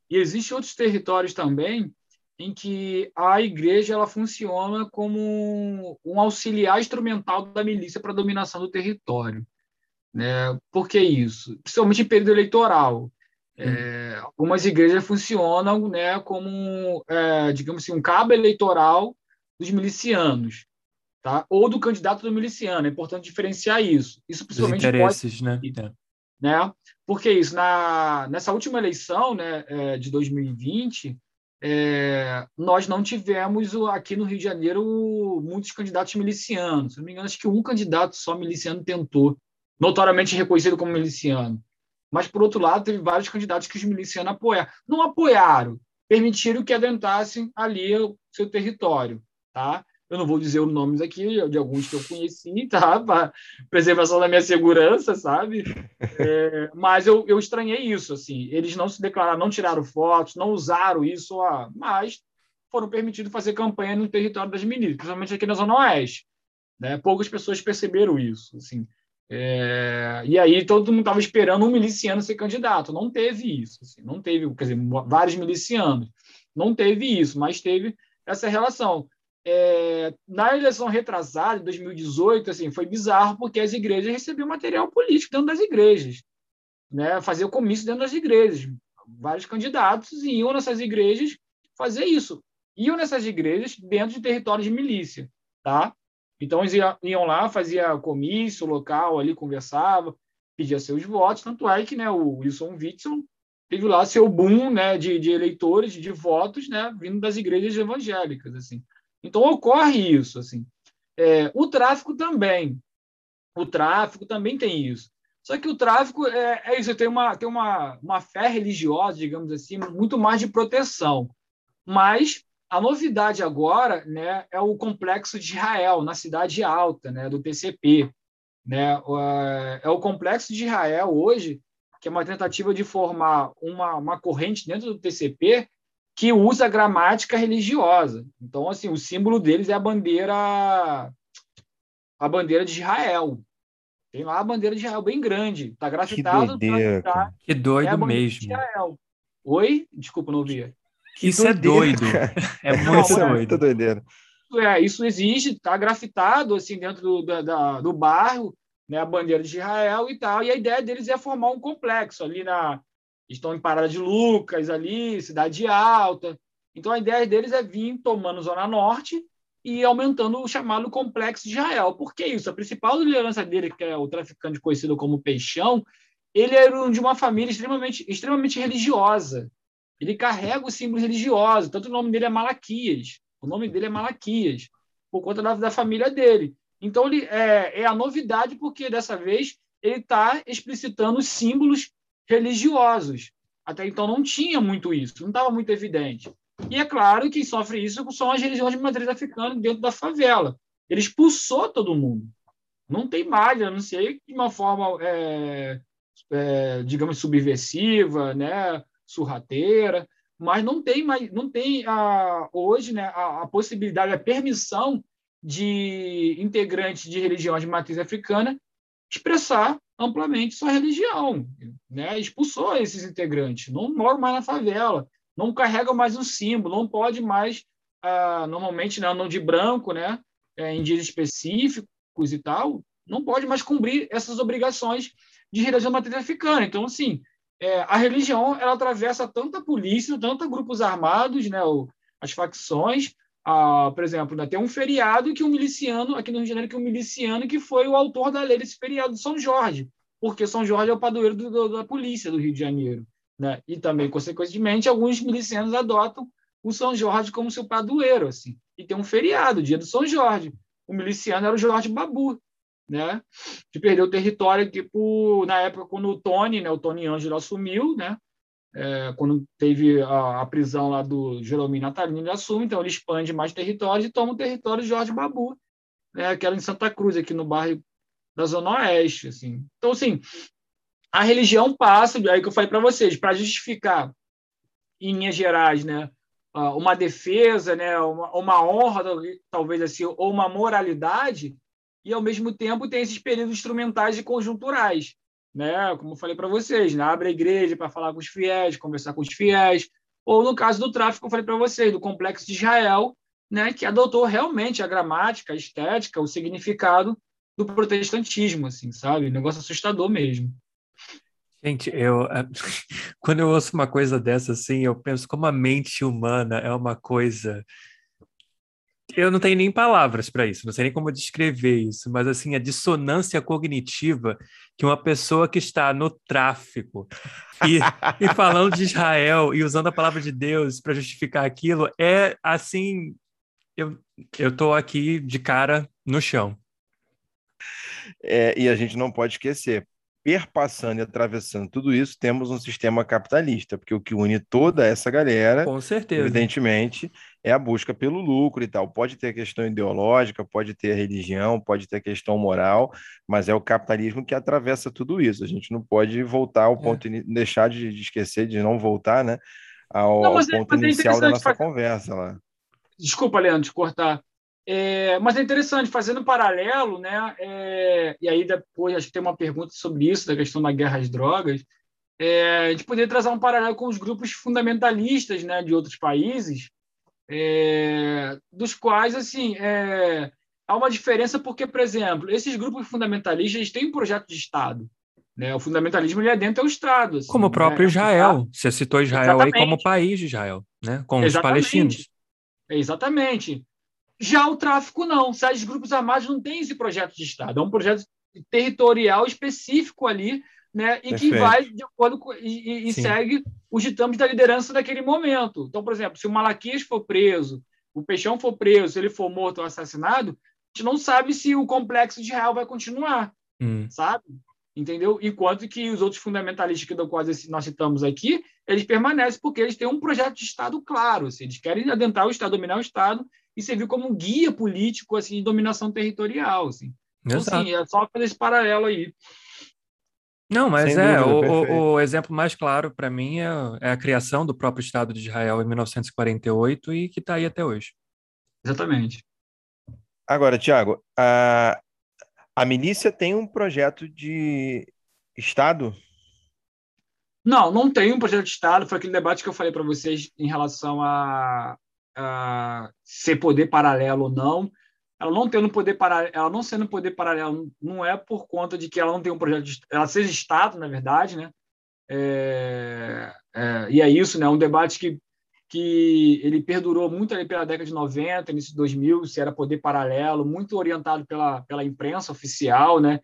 E existem outros territórios também em que a igreja ela funciona como um auxiliar instrumental da milícia para a dominação do território. Né? Por que isso? Principalmente em período eleitoral. É, algumas igrejas funcionam né, como, é, digamos assim, um cabo eleitoral dos milicianos, tá? ou do candidato do miliciano. É importante diferenciar isso. Isso principalmente Os interesses, pode... né? Né? Porque isso na nessa última eleição, né, é, de 2020, é, nós não tivemos aqui no Rio de Janeiro muitos candidatos milicianos. Se não me engano, acho que um candidato só miliciano tentou, notoriamente reconhecido como miliciano. Mas, por outro lado, teve vários candidatos que os milicianos apoiaram. Não apoiaram, permitiram que adentrassem ali o seu território. Tá? Eu não vou dizer os nomes aqui de alguns que eu conheci, tá? Para preservação da minha segurança, sabe? É, mas eu, eu estranhei isso, assim. Eles não se declararam, não tiraram fotos, não usaram isso, ó, mas foram permitidos fazer campanha no território das milícias, principalmente aqui na Zona Oeste. Né? Poucas pessoas perceberam isso, assim. É, e aí todo mundo estava esperando um miliciano ser candidato. Não teve isso. Assim, não teve, quer dizer, vários milicianos. Não teve isso, mas teve essa relação. É, na eleição retrasada, de 2018, assim, foi bizarro porque as igrejas recebiam material político dentro das igrejas, né? Fazer comício dentro das igrejas. Vários candidatos iam nessas igrejas fazer isso. Iam nessas igrejas dentro de territórios de milícia, tá? Então, eles iam lá, fazia comício local ali, conversava, pedia seus votos, tanto é que né, o Wilson Witson teve lá seu boom né, de, de eleitores, de votos, né, vindo das igrejas evangélicas. assim. Então, ocorre isso. assim. É, o tráfico também. O tráfico também tem isso. Só que o tráfico é, é isso, tem, uma, tem uma, uma fé religiosa, digamos assim, muito mais de proteção. Mas a novidade agora né, é o complexo de Israel, na Cidade Alta, né, do TCP. Né? É o complexo de Israel hoje, que é uma tentativa de formar uma, uma corrente dentro do TCP que usa gramática religiosa. Então, assim, o símbolo deles é a bandeira a bandeira de Israel. Tem lá a bandeira de Israel bem grande, está grafitado. Que, doideira, tá, que doido é mesmo. Oi? Desculpa, não ouvi. Isso é doido. É muito doido. É muito doideira. É, isso existe, está grafitado assim dentro do, da, do bairro, né, a bandeira de Israel e tal. E a ideia deles é formar um complexo ali na. Estão em Parada de Lucas, ali, Cidade Alta. Então a ideia deles é vir tomando Zona Norte e aumentando o chamado Complexo de Israel. Por que isso? A principal liderança dele, que é o traficante conhecido como Peixão, ele era de uma família extremamente, extremamente religiosa ele carrega o símbolo religioso, tanto o nome dele é Malaquias. O nome dele é Malaquias, por conta da, da família dele. Então, ele é, é a novidade, porque dessa vez ele está explicitando os símbolos religiosos. Até então não tinha muito isso, não estava muito evidente. E é claro que sofre isso são as religiões de matriz africana dentro da favela. Ele expulsou todo mundo. Não tem mais, a não ser de uma forma, é, é, digamos, subversiva, né? surrateira, mas não tem mais, não tem a, hoje né, a, a possibilidade, a permissão de integrantes de religiões de matriz africana expressar amplamente sua religião, né? Expulsou esses integrantes, não moram mais na favela, não carregam mais um símbolo, não pode mais, ah, normalmente né, andam de branco, né? É, em dias específicos e tal, não pode mais cumprir essas obrigações de religião matriz africana. Então, assim, é, a religião ela atravessa tanta polícia, tanto grupos armados, né, o, as facções. Ah, por exemplo, né, tem um feriado que um miliciano, aqui no Rio de Janeiro, que um miliciano que foi o autor da lei desse feriado de São Jorge, porque São Jorge é o padroeiro do, do, da polícia do Rio de Janeiro. Né? E também, consequentemente, alguns milicianos adotam o São Jorge como seu padroeiro. Assim. E tem um feriado, dia do São Jorge. O miliciano era o Jorge Babu, né, de perder o território, na época quando o Tony, né, o Tony Ângelo assumiu, né, é, quando teve a, a, prisão lá do Jeromim Natalino, ele assume, então ele expande mais territórios e toma o território de Jorge Babu, né, que era em Santa Cruz, aqui no bairro da Zona Oeste, assim. Então, assim, a religião passa, aí que eu falei para vocês, para justificar, em linhas gerais, né, uma defesa, né, uma, uma honra, talvez assim, ou uma moralidade, e, ao mesmo tempo, tem esses períodos instrumentais e conjunturais. Né? Como eu falei para vocês, né? abre a igreja para falar com os fiéis, conversar com os fiéis, ou no caso do tráfico, eu falei para vocês, do complexo de Israel, né? que adotou realmente a gramática, a estética, o significado do protestantismo, assim, sabe? Um negócio assustador mesmo. Gente, eu quando eu ouço uma coisa dessa assim, eu penso como a mente humana é uma coisa eu não tenho nem palavras para isso, não sei nem como descrever isso, mas assim, a dissonância cognitiva que uma pessoa que está no tráfico e, e falando de Israel e usando a palavra de Deus para justificar aquilo é assim, eu eu tô aqui de cara no chão. É, e a gente não pode esquecer, perpassando e atravessando tudo isso, temos um sistema capitalista, porque o que une toda essa galera, com certeza, evidentemente, é a busca pelo lucro e tal. Pode ter a questão ideológica, pode ter a religião, pode ter a questão moral, mas é o capitalismo que atravessa tudo isso. A gente não pode voltar ao é. ponto, é. deixar de, de, esquecer, de não voltar, né, ao, não, ao é, ponto é, inicial da nossa conversa lá. Desculpa, Leandro, de cortar. É, mas é interessante, fazendo um paralelo, né? É, e aí depois acho que tem uma pergunta sobre isso, da questão da guerra às drogas. É, a gente poderia trazer um paralelo com os grupos fundamentalistas né, de outros países, é, dos quais assim é, há uma diferença porque, por exemplo, esses grupos fundamentalistas eles têm um projeto de Estado. Né? O fundamentalismo ali é dentro do Estado. Assim, como o próprio né? Israel. Você citou Israel Exatamente. aí como país de Israel, né? com Exatamente. os palestinos. Exatamente. Já o tráfico não. Os grupos armados não têm esse projeto de Estado. É um projeto territorial específico ali, né? E Perfeito. que vai de acordo com, e, e segue os ditames da liderança daquele momento. Então, por exemplo, se o Malaquias for preso, o Peixão for preso, se ele for morto ou assassinado, a gente não sabe se o complexo de Israel vai continuar, hum. sabe? Entendeu? Enquanto que os outros fundamentalistas que quase nós citamos aqui, eles permanecem porque eles têm um projeto de Estado claro. Assim, eles querem adentrar o Estado, dominar o Estado e servir como guia político assim, de dominação territorial. Assim. Então, assim, é só fazer esse paralelo aí. Não, mas Sem é, dúvida, o, o, exemplo mais claro para mim é, é, a criação do próprio Estado de Israel em 1948 e que está aí até hoje. Exatamente. Agora, Tiago, a, a milícia tem um projeto de Estado? Não, não tem um projeto de Estado. Foi aquele debate que eu falei para vocês em relação a, uh, ser poder paralelo ou não. Ela não tendo poder paralelo, ela não sendo poder paralelo, não é por conta de que ela não tem um projeto, de, ela seja Estado, na verdade, né? É, é, e é isso, né? Um debate que, que ele perdurou muito ali pela década de 90, início de 2000, se era poder paralelo, muito orientado pela, pela imprensa oficial, né?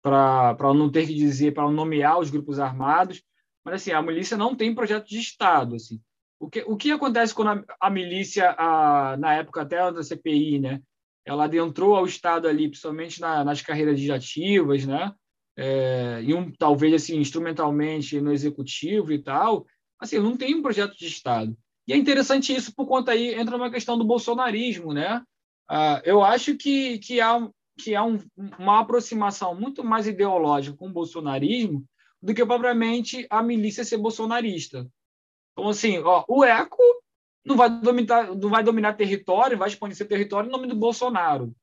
Para não ter que dizer, para nomear os grupos armados. Mas, assim, a milícia não tem projeto de Estado, assim. O que, o que acontece quando a, a milícia, a, na época até da CPI, né, ela adentrou ao Estado ali, principalmente na, nas carreiras legislativas, né, é, e um, talvez assim instrumentalmente no executivo e tal, assim, não tem um projeto de Estado. E é interessante isso por conta aí entra uma questão do bolsonarismo, né? Ah, eu acho que, que há, que há um, uma aproximação muito mais ideológica com o bolsonarismo do que propriamente a milícia ser bolsonarista. Então, assim, ó, o ECO não vai dominar, não vai dominar território, vai expandir seu território em nome do Bolsonaro,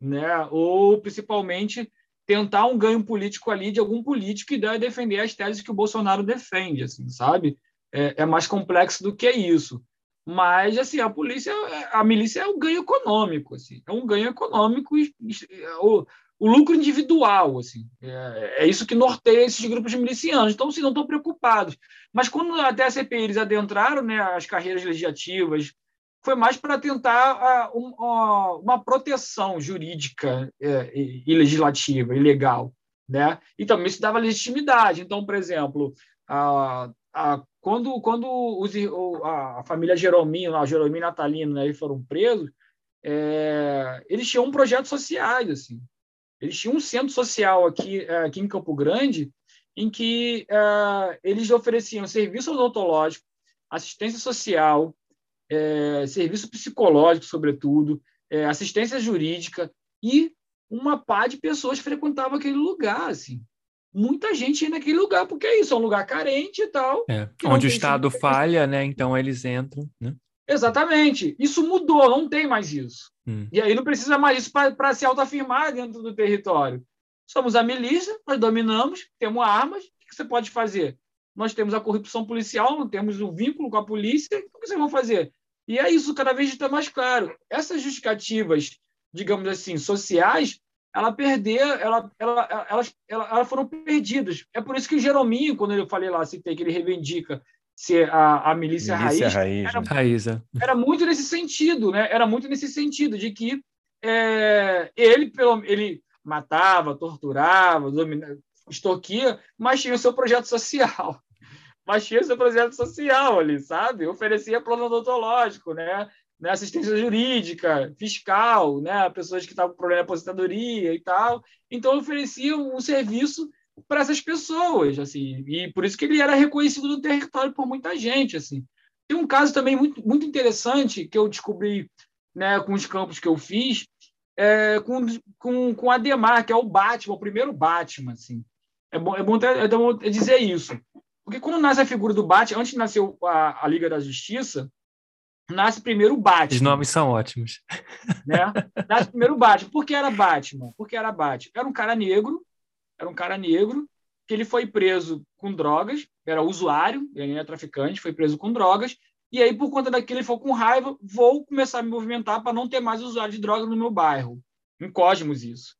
né? Ou principalmente tentar um ganho político ali de algum político deve defender as teses que o Bolsonaro defende, assim, sabe? É, é mais complexo do que isso. Mas assim, a polícia, a milícia é um ganho econômico, assim, é um ganho econômico o lucro individual, assim, é, é, isso que norteia esses grupos milicianos. Então, assim, não estão preocupados. Mas quando até a CPI eles adentraram né, as carreiras legislativas, foi mais para tentar uh, um, uh, uma proteção jurídica uh, e legislativa e legal, né? E também isso dava legitimidade. Então, por exemplo, quando quando os, a família Jerominho, a Jerominho e Natalino, né, foram presos, é, eles tinham um projeto sociais, assim. Eles tinham um centro social aqui, eh, aqui em Campo Grande, em que uh, eles ofereciam serviço odontológico, assistência social, é, serviço psicológico, sobretudo, é, assistência jurídica, e uma pá de pessoas frequentavam aquele lugar, assim. Muita gente ia naquele lugar, porque é isso, é um lugar carente e tal. É, onde o Estado falha, né? Então eles entram, né? Exatamente. Isso mudou, não tem mais isso. Hum. E aí não precisa mais isso para se autoafirmar dentro do território. Somos a milícia, nós dominamos, temos armas, o que você pode fazer? Nós temos a corrupção policial, não temos o um vínculo com a polícia, o que vocês vão fazer? E é isso, cada vez está mais claro. Essas justificativas, digamos assim, sociais, ela perder, ela, ela, elas, elas foram perdidas. É por isso que o Jerominho, quando eu falei lá, citei que ele reivindica ser a, a milícia, milícia raiz, raiz, era, raiz é. era, muito nesse sentido, né? Era muito nesse sentido de que é, ele, pelo, ele matava, torturava, dominava, extorquia, mas tinha o seu projeto social. Mas tinha o seu projeto social ali, sabe? Oferecia plano odontológico, né? né? Assistência jurídica, fiscal, né? Pessoas que estavam com problema de aposentadoria e tal. Então, oferecia um serviço para essas pessoas, assim, e por isso que ele era reconhecido no território por muita gente, assim. Tem um caso também muito, muito interessante que eu descobri, né, com os campos que eu fiz, é, com, com, com Ademar, que é o Batman, o primeiro Batman, assim. É bom, é bom, é bom dizer isso. Porque quando nasce a figura do Batman, antes de nascer a, a Liga da Justiça, nasce primeiro o Batman. Os nomes são ótimos. Né? Nasce primeiro o Batman. Por que era Batman? Porque era Batman. Era um cara negro, era um cara negro, que ele foi preso com drogas, era usuário, ele era traficante, foi preso com drogas, e aí, por conta daquilo, ele falou com raiva, vou começar a me movimentar para não ter mais usuário de drogas no meu bairro. Em Cosmos, isso.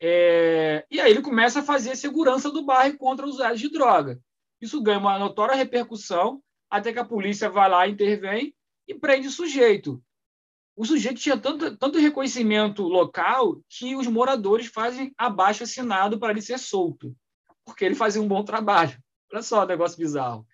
É... E aí ele começa a fazer segurança do bairro contra usuários de droga. Isso ganha uma notória repercussão, até que a polícia vai lá, intervém e prende o sujeito. O sujeito tinha tanto, tanto reconhecimento local que os moradores fazem abaixo assinado para ele ser solto, porque ele fazia um bom trabalho. Olha só negócio bizarro.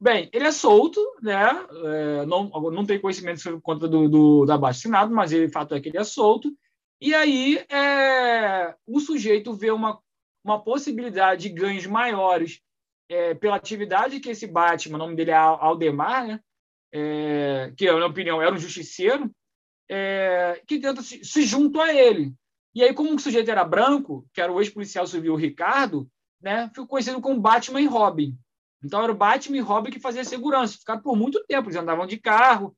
Bem, ele é solto, né? É, não, não tem conhecimento sobre conta do, do, do abaixo assinado, mas ele, o fato é que ele é solto. E aí é, o sujeito vê uma, uma possibilidade de ganhos maiores é, pela atividade que esse Batman, o nome dele é Aldemar, né? É, que, na minha opinião, era um justiceiro, é, que tenta se, se junto a ele. E aí, como o sujeito era branco, que era o ex-policial civil Ricardo, né, ficou conhecido como Batman e Robin. Então, era o Batman e Robin que fazia segurança. Ficaram por muito tempo, eles andavam de carro,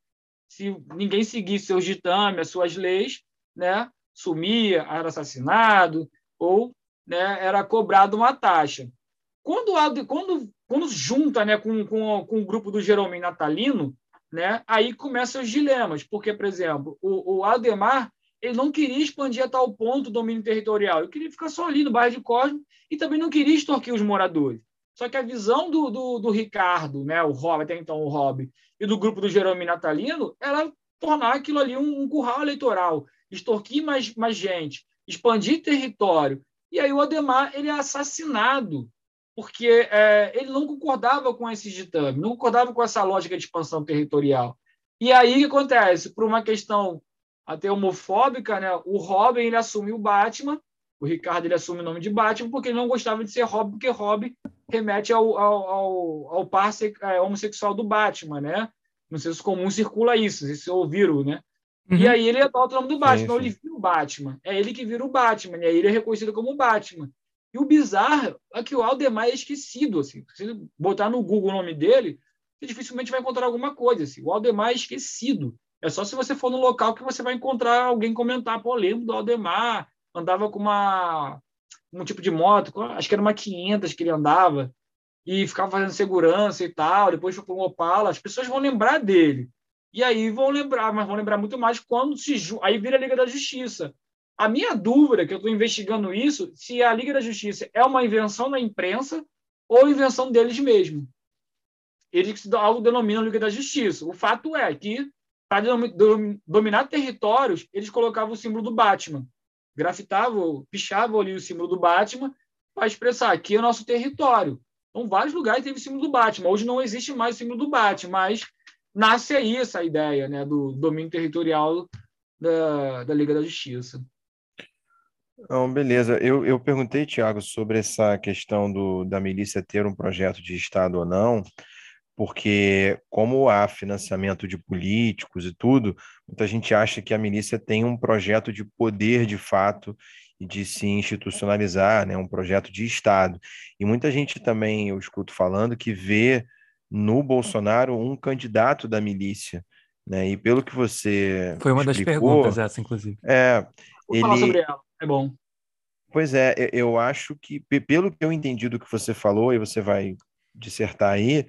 se ninguém seguisse seus ditames, as suas leis, né, sumia, era assassinado ou né, era cobrado uma taxa. Quando, quando, quando junta né, com, com, com o grupo do Jeromim Natalino, né, aí começam os dilemas, porque, por exemplo, o, o Ademar ele não queria expandir a tal ponto o domínio territorial, ele queria ficar só ali no bairro de Cosmo e também não queria extorquir os moradores. Só que a visão do, do, do Ricardo, né, o Rob, até então o Rob, e do grupo do Jerome Natalino, era tornar aquilo ali um, um curral eleitoral, extorquir mais, mais gente, expandir território. E aí o Ademar ele é assassinado porque é, ele não concordava com esse ditame, não concordava com essa lógica de expansão territorial. E aí o que acontece? Por uma questão até homofóbica, né, o Robin ele assume o Batman, o Ricardo ele assume o nome de Batman porque ele não gostava de ser Robin, porque Robin remete ao, ao, ao, ao par é, homossexual do Batman, né? No senso comum circula isso, vocês ouviram, né? Uhum. E aí ele adota o nome do Batman, sim, sim. ele vira o Batman. É ele que vira o Batman, e aí ele é reconhecido como Batman. E o bizarro é que o Aldemar é esquecido. Assim. Se botar no Google o nome dele, você dificilmente vai encontrar alguma coisa. Assim. O Aldemar é esquecido. É só se você for no local que você vai encontrar alguém comentar, pô, lembro do Aldemar, andava com uma um tipo de moto, acho que era uma 500 que ele andava, e ficava fazendo segurança e tal, depois foi para um Opala, as pessoas vão lembrar dele. E aí vão lembrar, mas vão lembrar muito mais quando se... Aí vira a Liga da Justiça. A minha dúvida, que eu estou investigando isso, se a Liga da Justiça é uma invenção da imprensa ou invenção deles mesmo. Eles se denominam Liga da Justiça. O fato é que, para dominar territórios, eles colocavam o símbolo do Batman. Grafitavam, pichavam ali o símbolo do Batman para expressar aqui é o nosso território. Então, vários lugares teve o símbolo do Batman. Hoje não existe mais o símbolo do Batman, mas nasce aí essa ideia né, do domínio territorial da, da Liga da Justiça. Não, beleza. Eu, eu perguntei, Tiago, sobre essa questão do, da milícia ter um projeto de Estado ou não, porque como há financiamento de políticos e tudo, muita gente acha que a milícia tem um projeto de poder de fato e de se institucionalizar, né, um projeto de Estado. E muita gente também, eu escuto falando, que vê no Bolsonaro um candidato da milícia. Né? E pelo que você. Foi uma explicou, das perguntas, essa, inclusive. É, Vou ele... falar sobre ela, é bom. Pois é, eu acho que, pelo que eu entendi do que você falou, e você vai dissertar aí,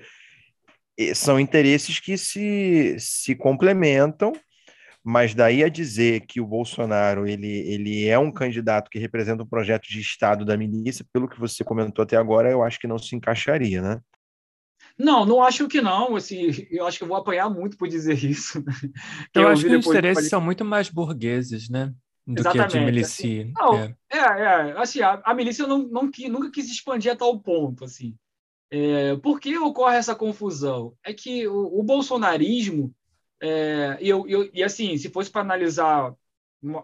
são interesses que se, se complementam, mas daí a dizer que o Bolsonaro ele, ele é um candidato que representa um projeto de Estado da milícia, pelo que você comentou até agora, eu acho que não se encaixaria, né? Não, não acho que não. Assim, eu acho que eu vou apanhar muito por dizer isso. Eu, eu acho que os interesses são muito mais burgueses, né? Do Exatamente. que a de milícia. Assim, não, é. é, é assim, a, a milícia não, não, nunca quis expandir a tal ponto, assim. É, por que ocorre essa confusão? É que o, o bolsonarismo, é, e, eu, eu, e assim, se fosse para analisar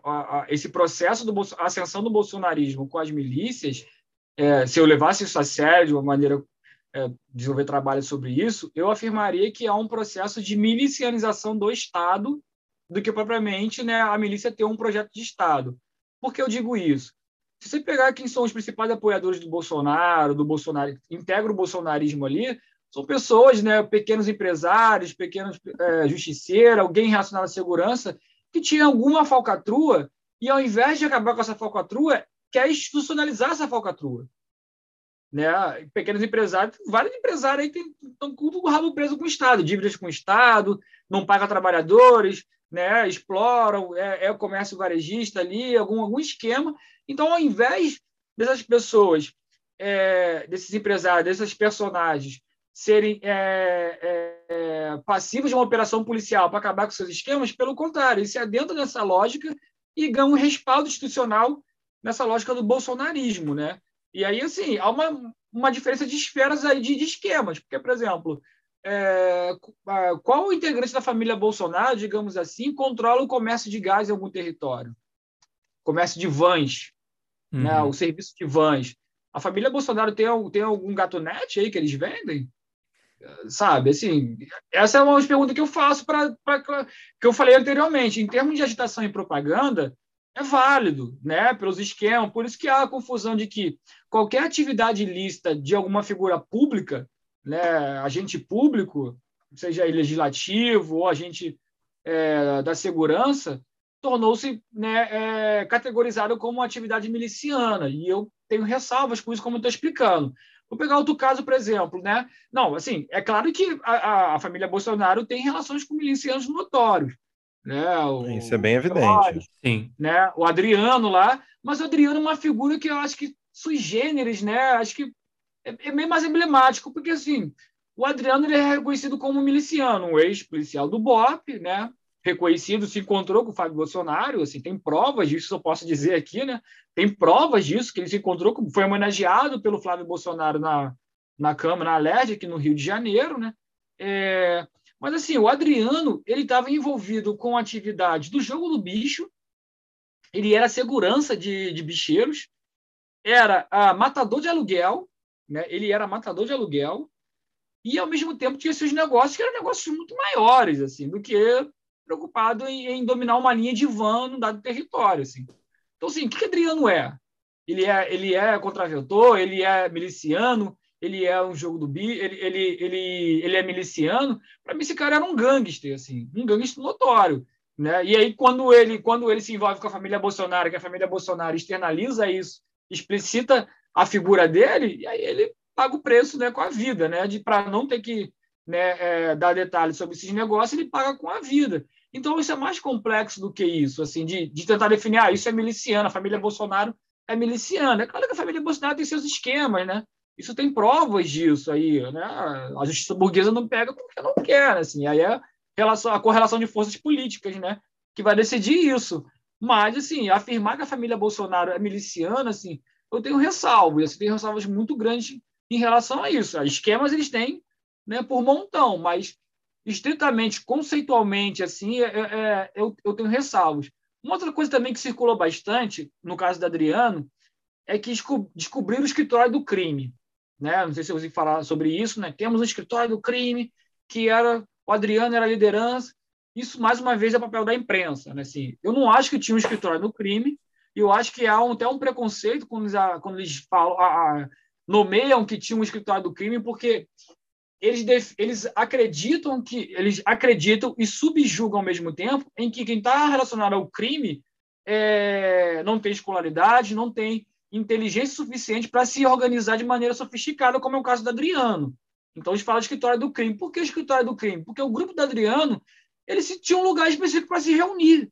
a, a, esse processo do a ascensão do bolsonarismo com as milícias, é, se eu levasse isso a sério, de uma maneira é, desenvolver trabalho sobre isso, eu afirmaria que há um processo de milicianização do Estado do que propriamente né, a milícia ter um projeto de Estado. Por que eu digo isso? Se você pegar quem são os principais apoiadores do Bolsonaro, do Bolsonaro, integra o bolsonarismo ali, são pessoas, né, pequenos empresários, pequenos é, justiceiros, alguém relacionado à segurança, que tinha alguma falcatrua e, ao invés de acabar com essa falcatrua, quer institucionalizar essa falcatrua. Né? Pequenos empresários, vários empresários aí estão com o rabo preso com o Estado, dívidas com o Estado, não paga trabalhadores, né? exploram, é, é o comércio varejista ali, algum, algum esquema. Então, ao invés dessas pessoas, é, desses empresários, desses personagens, serem é, é, é, passivos de uma operação policial para acabar com seus esquemas, pelo contrário, eles se adentram nessa lógica e ganham um respaldo institucional nessa lógica do bolsonarismo, né? E aí, assim, há uma, uma diferença de esferas aí de, de esquemas, porque, por exemplo, é, qual integrante da família Bolsonaro, digamos assim, controla o comércio de gás em algum território? Comércio de vans, né? uhum. né? o serviço de vans. A família Bolsonaro tem, tem algum gatonete aí que eles vendem? sabe? Assim, essa é uma pergunta que eu faço para que eu falei anteriormente. Em termos de agitação e propaganda, é válido, né? Pelos esquemas, por isso que há a confusão de que qualquer atividade ilícita de alguma figura pública, né, agente público, seja legislativo ou agente é, da segurança, tornou-se né, é, categorizado como uma atividade miliciana. E eu tenho ressalvas com isso, como estou explicando. Vou pegar outro caso, por exemplo, né? Não, assim, é claro que a, a família Bolsonaro tem relações com milicianos notórios, né? O, Isso é bem evidente. Sim. Né? O Adriano lá, mas o Adriano é uma figura que eu acho que sui generis, né? Acho que é, é meio mais emblemático, porque assim, o Adriano ele é reconhecido como miliciano, um ex-policial do BOP, né? reconhecido, se encontrou com o Fábio Bolsonaro, assim, tem provas disso, eu posso dizer aqui, né? Tem provas disso, que ele se encontrou, foi homenageado pelo Flávio Bolsonaro na, na Câmara, na LERJ, aqui no Rio de Janeiro, né? É, mas, assim, o Adriano, ele estava envolvido com atividade do jogo do bicho, ele era segurança de, de bicheiros, era a matador de aluguel, né? ele era matador de aluguel, e, ao mesmo tempo, tinha seus negócios que eram negócios muito maiores assim do que preocupado em, em, dominar uma linha de van num dado território. Assim. Então, assim, o que, que Adriano é? Ele é, ele é contraventor, ele é miliciano, ele é um jogo do bi, ele, ele, ele, ele é miliciano. Para mim, esse cara era um gangster, assim, um gangster notório. Né? E aí, quando ele, quando ele se envolve com a família Bolsonaro, que a família Bolsonaro externaliza isso, explicita a figura dele, e aí ele paga o preço né, com a vida, né, de para não ter que né, é, dar detalhes sobre esses negócios, ele paga com a vida. Então, isso é mais complexo do que isso, assim, de, de tentar definir, ah, isso é miliciano, a família Bolsonaro é miliciana. É claro que a família Bolsonaro tem seus esquemas, né? Isso tem provas disso aí, né? A justiça burguesa não pega porque não quer, assim. Aí é relação, a correlação de forças políticas, né? Que vai decidir isso. Mas, assim, afirmar que a família Bolsonaro é miliciana, assim, eu tenho ressalvas, assim, tenho ressalvas muito grandes em relação a isso. Esquemas eles têm né, por montão, mas estritamente, conceitualmente, assim, é, é, é, eu, eu tenho ressalvos. Uma outra coisa também que circulou bastante, no caso da Adriano, é que descobriram o escritório do crime. Né? Não sei se você falar sobre isso, né? Temos um escritório do crime que era o Adriano era a liderança. Isso mais uma vez é papel da imprensa, né? Assim, eu não acho que tinha um escritório do crime. Eu acho que há um, até um preconceito quando eles, quando eles falam, a, a, nomeiam que tinha um escritório do crime, porque eles, eles acreditam que eles acreditam e subjugam ao mesmo tempo em que quem está relacionado ao crime é, não tem escolaridade, não tem inteligência suficiente para se organizar de maneira sofisticada, como é o caso do Adriano. Então, eles falam de escritório do crime. Por que escritório do crime? Porque o grupo do Adriano eles tinha um lugar específico para se reunir.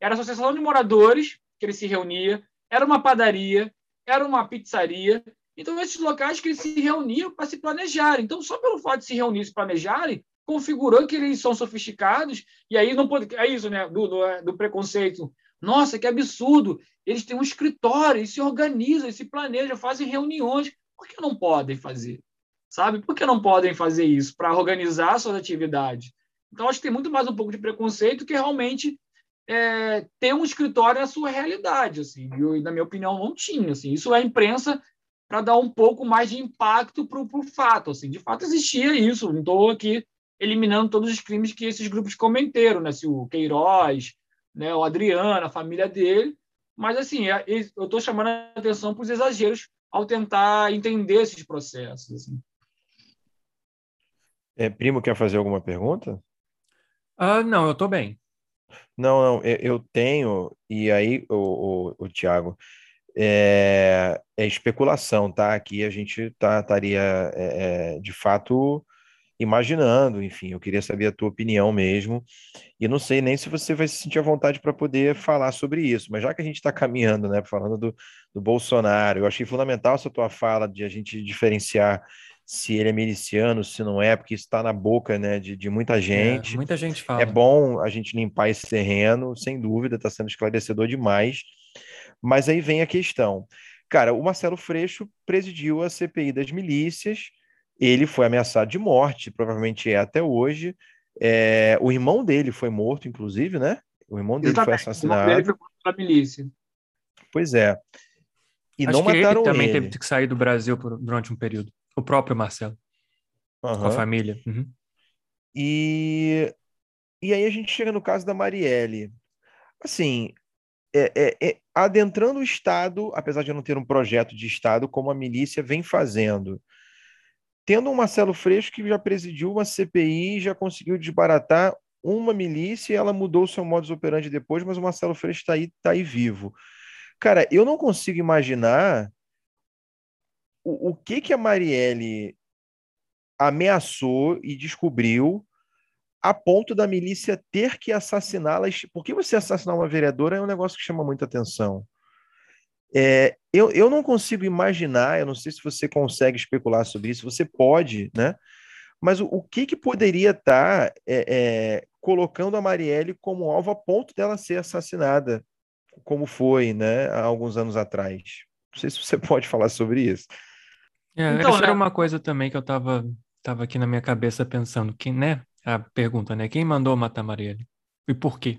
Era a associação de moradores que ele se reunia, era uma padaria, era uma pizzaria, então, esses locais que eles se reuniam para se planejarem. Então, só pelo fato de se reunir e se planejarem, configurou que eles são sofisticados, e aí não pode. É isso, né? Do, do, é, do preconceito. Nossa, que absurdo! Eles têm um escritório, eles se organizam, eles se planejam, fazem reuniões. Por que não podem fazer? Sabe? Por que não podem fazer isso para organizar suas atividades? Então, acho que tem muito mais um pouco de preconceito que realmente é, ter um escritório na sua realidade. Assim. E, na minha opinião, não tinha. Assim. Isso a imprensa para dar um pouco mais de impacto para o fato. Assim. De fato, existia isso. Não estou aqui eliminando todos os crimes que esses grupos cometeram, né? Se o Queiroz, né? o Adriano, a família dele. Mas, assim, é, eu estou chamando a atenção para os exageros ao tentar entender esses processos. Assim. É, primo, quer fazer alguma pergunta? Ah, não, eu tô bem. Não, não, eu tenho, e aí, o, o, o Tiago, é, é especulação, tá? Aqui a gente tá, estaria, é, é, de fato, imaginando, enfim, eu queria saber a tua opinião mesmo, e não sei nem se você vai se sentir à vontade para poder falar sobre isso, mas já que a gente está caminhando, né, falando do, do Bolsonaro, eu achei fundamental essa tua fala de a gente diferenciar se ele é miliciano, se não é, porque isso está na boca, né, de, de muita É, gente. muita gente É fala. bom a gente limpar esse terreno, sem dúvida, está sendo esclarecedor demais. Mas aí vem a questão. Cara, o Marcelo Freixo presidiu a CPI das milícias, ele foi ameaçado de morte, provavelmente é até hoje. É, o irmão dele foi morto, inclusive, né? O irmão dele foi Exatamente. O irmão dele assassinado. foi contra a milícia. Pois é. E Acho não que ele mataram também ele. teve que sair do Brasil por- durante um período. O próprio Marcelo, com a família. Uhum. E, e aí a gente chega no caso da Marielle. Assim, é- é- é- adentrando o Estado, apesar de não ter um projeto de Estado, como a milícia vem fazendo. Tendo um Marcelo Freixo que já presidiu uma CPI, já conseguiu desbaratar uma milícia e ela mudou o seu modus operandi depois, mas o Marcelo Freixo está aí, tá aí vivo. Cara, eu não consigo imaginar o, o que que a Marielle ameaçou e descobriu a ponto da milícia ter que assassiná-las. Porque você assassinar uma vereadora é um negócio que chama muita atenção. É, eu, eu não consigo imaginar, eu não sei se você consegue especular sobre isso, você pode, né? Mas o, o que, que poderia estar é, é, colocando a Marielle como alvo a ponto dela ser assassinada, como foi, né, há alguns anos atrás? Não sei se você pode falar sobre isso. É, Então, essa era né? uma coisa também que eu tava, tava aqui na minha cabeça pensando. Quem, né? A pergunta, né? Quem mandou matar Marielle? E por quê?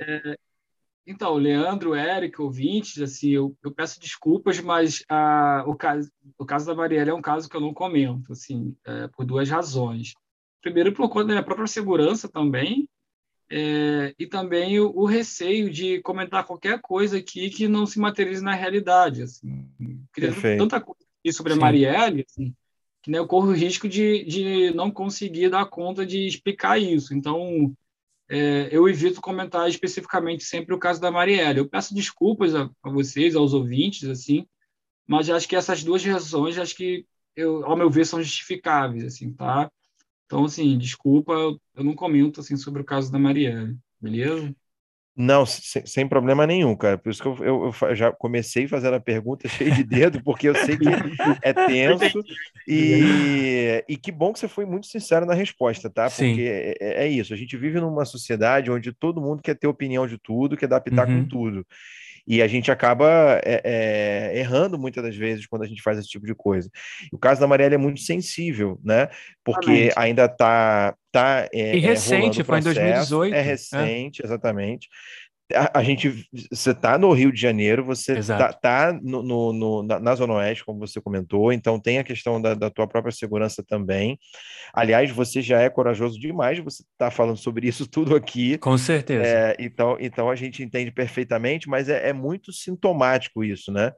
Então, Leandro, Érico, ouvintes, assim, eu, eu peço desculpas, mas ah, o, caso, o caso da Marielle é um caso que eu não comento, assim, é, por duas razões. Primeiro, por conta da minha própria segurança também, é, e também o, o receio de comentar qualquer coisa aqui que não se materialize na realidade, assim. Queria tanta coisa aqui sobre a Sim. Marielle, assim, que né, eu corro o risco de, de não conseguir dar conta de explicar isso. Então, é, eu evito comentar especificamente sempre o caso da Marielle. Eu peço desculpas a, a vocês, aos ouvintes, assim, mas acho que essas duas razões, acho que, eu, ao meu ver, são justificáveis, assim, tá? Então, assim, desculpa, eu, eu não comento, assim, sobre o caso da Marielle, beleza? Não, sem, sem problema nenhum, cara. Por isso que eu, eu- eu já comecei fazendo a pergunta cheia de dedo, porque eu sei que é tenso. E, e que bom que você foi muito sincero na resposta, tá? Porque é, é- é isso. A gente vive numa sociedade onde todo mundo quer ter opinião de tudo, quer pitaco Uhum. em tudo. E a gente acaba é, é, errando muitas das vezes quando a gente faz esse tipo de coisa. O caso da Marielle é muito sensível, né? Porque Exatamente. ainda tá, tá é, E é, recente, foi em processo. 2018, É é. recente, exatamente. A, a gente, você tá no Rio de Janeiro, você tá, Exato. tá no, no- no- na, na Zona Oeste, como você comentou, então tem a questão da, da tua própria segurança também. Aliás, você já é corajoso demais, você tá falando sobre isso tudo aqui. Com certeza. É, então, então a gente entende perfeitamente, mas é, é muito sintomático isso, né?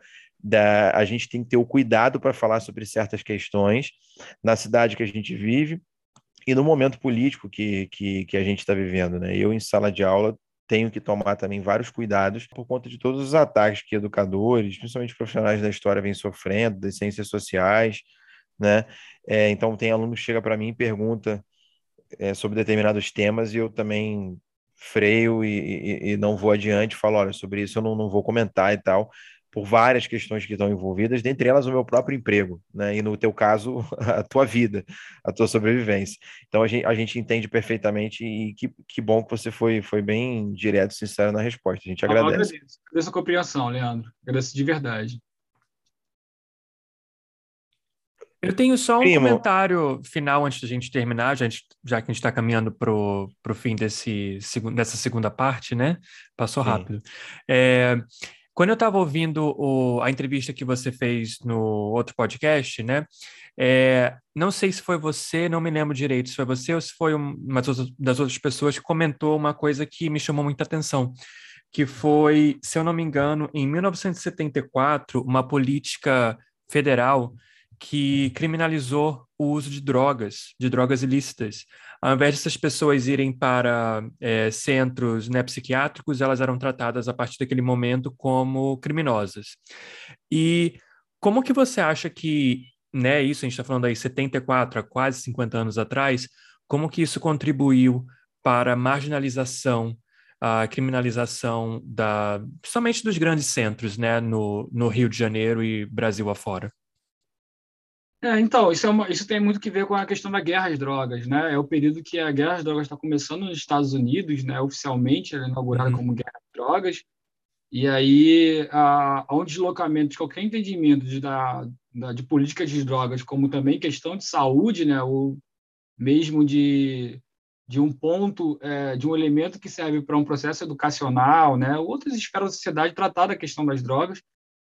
Da, a gente tem que ter o cuidado para falar sobre certas questões na cidade que a gente vive e no momento político que, que, que a gente está vivendo, né? Eu, em sala de aula, tenho que tomar também vários cuidados por conta de todos os ataques que educadores, principalmente profissionais da história, vêm sofrendo, das ciências sociais, né? É, então, tem aluno que chega para mim e pergunta é, sobre determinados temas e eu também freio e, e- e não vou adiante, falo, olha, sobre isso eu não, não vou comentar e tal, por várias questões que estão envolvidas, dentre elas o meu próprio emprego, né? E no teu caso, a tua vida, a tua sobrevivência. Então a gente, a gente entende perfeitamente e que, que bom que você foi, foi bem direto e sincero na resposta. A gente Eu agradece. agradeço. Agradeço a compreensão, Leandro. Agradeço de verdade. Eu tenho só um Primo. comentário final antes da gente terminar, já, já que a gente está caminhando para o fim desse, dessa segunda parte, né? Passou Sim. rápido. É, quando eu estava ouvindo o- a entrevista que você fez no outro podcast, né? é, não sei se foi você, não me lembro direito se foi você ou se foi um- uma das outras pessoas que comentou uma coisa que me chamou muita atenção, que foi, se eu não me engano, em 1974, uma política federal que criminalizou o uso de drogas, de drogas ilícitas. Ao invés dessas pessoas irem para é, centros né, psiquiátricos, elas eram tratadas a partir daquele momento como criminosas. E como que você acha que, né, isso a gente está falando aí 74, quase 50 anos atrás, como que isso contribuiu para a marginalização, a criminalização da, somente dos grandes centros, né, no, no Rio de Janeiro e Brasil afora? É, então, isso, é uma, isso tem muito que ver com a questão da guerra às drogas, né? É o período que a guerra às drogas está começando nos Estados Unidos, né? Oficialmente, ela é inaugurada uhum. como guerra às drogas. E aí há, há um deslocamento de qualquer entendimento de, da, da, de política de drogas, como também questão de saúde, né? Ou mesmo de, de um ponto, é, de um elemento que serve para um processo educacional, né? Outras esferas da sociedade tratar da questão das drogas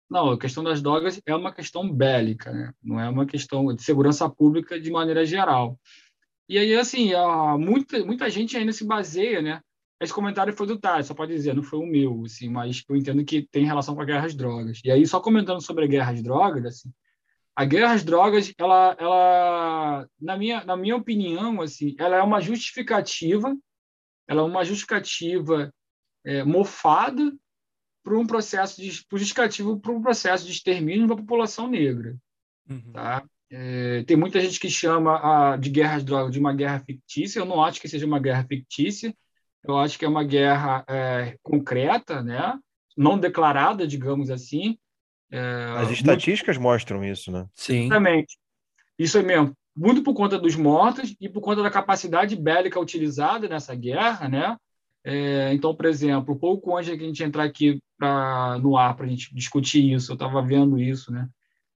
não, a questão das drogas é uma questão bélica, né? não é uma questão de segurança pública de maneira geral. E aí, assim, muita, muita gente ainda se baseia, né? Esse comentário foi do Tati, só pode dizer, não foi o meu, assim, mas eu entendo que tem relação com a guerra às drogas. E aí, só comentando sobre a guerra às drogas, assim, a guerra às drogas, ela, ela na, minha, na minha opinião, assim, ela é uma justificativa, ela é uma justificativa é, mofada para um processo de justificativo para um processo de extermínio da população negra. Uhum. Tá? É, tem muita gente que chama a, de guerra às drogas de uma guerra fictícia. Eu não acho que seja uma guerra fictícia. Eu acho que é uma guerra é, concreta, né? não declarada, digamos assim. É, As estatísticas muito... mostram isso, né? Sim. Exatamente. Isso é mesmo. Muito por conta dos mortos e por conta da capacidade bélica utilizada nessa guerra, né? É, então, por exemplo, pouco antes de a gente entrar aqui pra, no ar para a gente discutir isso, eu estava vendo isso, né?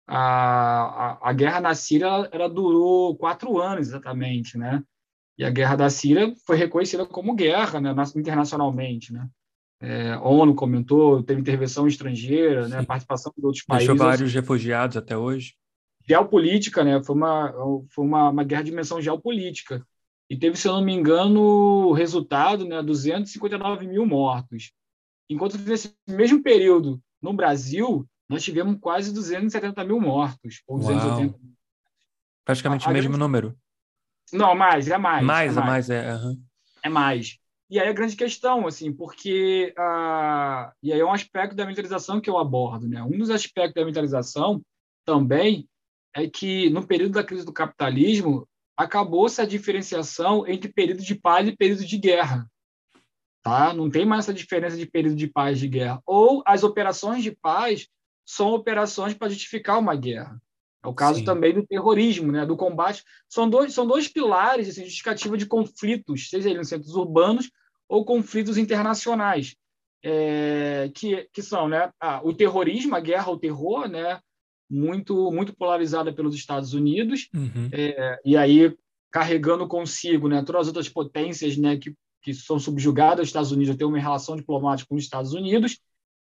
A, a, a, guerra na Síria ela, ela, durou quatro anos exatamente, né? E a guerra da Síria foi reconhecida como guerra, né? internacionalmente, né? É, a ONU comentou, teve intervenção estrangeira, né? Participação de outros países. Deixou vários refugiados até hoje. Geopolítica, né? Foi uma foi uma, uma guerra de dimensão geopolítica e teve, se eu não me engano, o resultado, né, 259 mil mortos. Enquanto nesse mesmo período, no Brasil, nós tivemos quase 270 mil mortos, ou 280 mil. Praticamente a, o mesmo grande... número. Não, mais, é mais. Mais, é mais, é. Uhum. É mais. E aí a grande questão, assim, porque uh, e aí é um aspecto da militarização que eu abordo, né? Um dos aspectos da militarização também é que no período da crise do capitalismo acabou-se a diferenciação entre período de paz e período de guerra. Tá? Não tem mais essa diferença de período de paz e de guerra. Ou as operações de paz são operações para justificar uma guerra. É o caso Sim. também do terrorismo, né? do combate. São dois, são dois pilares assim, justificativa de conflitos, seja eles em centros urbanos ou conflitos internacionais, é, que, que são né? Ah, o terrorismo, a guerra ao terror, né? muito muito polarizada pelos Estados Unidos uhum. é, e aí carregando consigo né todas as outras potências né que, que são subjugadas aos Estados Unidos a ter uma relação diplomática com os Estados Unidos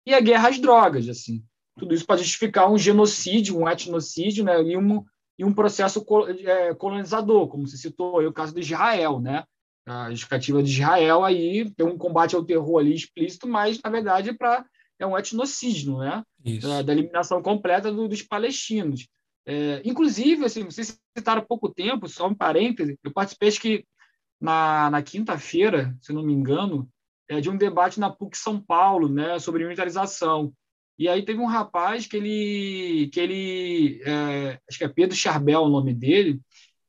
e a guerra às drogas assim tudo isso para justificar um genocídio um etnocídio né e um e um processo é, colonizador como se citou aí o caso de Israel né a justificativa de Israel aí tem um combate ao terror ali explícito mas na verdade é para é um etnocídio, né? Da, da, eliminação completa do, dos palestinos. É, inclusive, assim, vocês citaram há pouco tempo, só um parêntese, eu participei acho que na, na quinta-feira, se não me engano, é, de um debate na PUC São Paulo, né, sobre militarização. E aí teve um rapaz que ele, que ele é, acho que é Pedro Charbel o nome dele,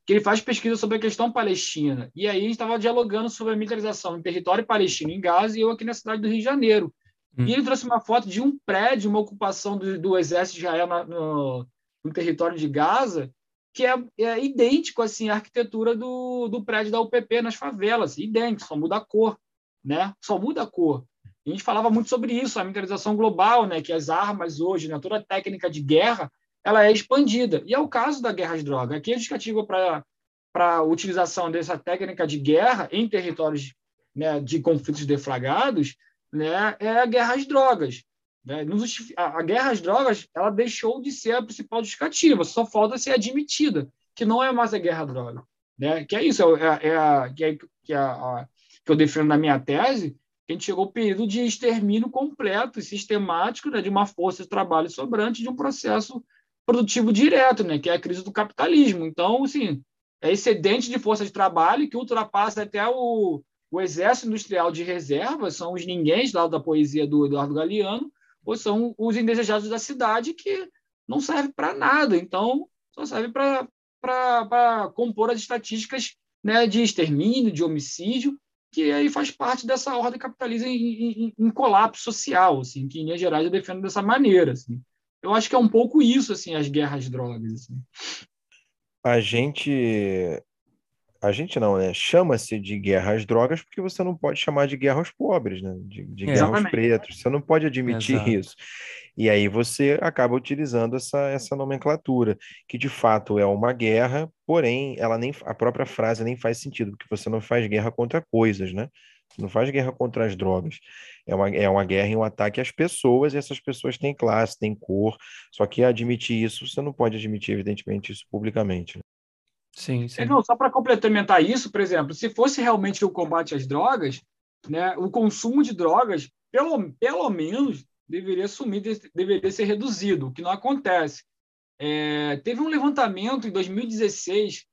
que ele faz pesquisa sobre a questão palestina. E aí a gente estava dialogando sobre a militarização em território palestino em Gaza e eu aqui na cidade do Rio de Janeiro. Hum. E ele trouxe uma foto de um prédio, uma ocupação do, do exército de Israel na, no, no, território de Gaza, que é, é, idêntico assim, à arquitetura do, do prédio da UPP nas favelas, idêntico, só muda a cor, né? Só muda a cor. A gente falava muito sobre isso, a militarização global, né? Que as armas hoje, né? toda a técnica de guerra, ela é expandida. E é o caso da guerra de droga. Aqui a justificativa para para a utilização dessa técnica de guerra em territórios né, de conflitos deflagrados né, é a guerra às drogas. Né? A, guerra às drogas ela deixou de ser a principal justificativa, só falta ser admitida, que não é mais a guerra à droga. Né? Que é isso, é, é a, que, é, que, é a, que eu defendo na minha tese, que a gente chegou ao período de extermínio completo e sistemático né, de uma força de trabalho sobrante de um processo produtivo direto, né, que é a crise do capitalismo. Então, assim, é excedente de força de trabalho que ultrapassa até o, o exército industrial de reserva, são os ninguéms lá da poesia do Eduardo Galeano, ou são os indesejados da cidade que não serve para nada. Então, só serve para compor as estatísticas né, de extermínio, de homicídio, que aí faz parte dessa ordem capitalista em, em, em, colapso social, assim, que em Minas Gerais eu defendo dessa maneira. Assim. Eu acho que é um pouco isso, assim, as guerras de drogas. Assim. A gente a gente não, né? Chama-se de guerra às drogas porque você não pode chamar de guerra aos pobres, né? De, de guerra aos pretos. Você não pode admitir Exato. isso. E aí você acaba utilizando essa, essa nomenclatura, que de fato é uma guerra, porém, ela nem a própria frase nem faz sentido, porque você não faz guerra contra coisas, né? Você não faz guerra contra as drogas. É uma, é uma guerra e um ataque às pessoas, e essas pessoas têm classe, têm cor. Só que admitir isso, você não pode admitir, evidentemente, isso publicamente. Né? Sim, é, sim. Não, só para complementar isso, por exemplo, se fosse realmente o combate às drogas, né, o consumo de drogas, pelo, pelo menos, deveria sumir, deveria ser reduzido, o que não acontece. É, teve um levantamento em 2016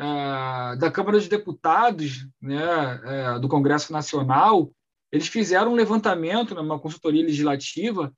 é, da Câmara dos Deputados, né, é, do Congresso Nacional, eles fizeram um levantamento, né, uma consultoria legislativa,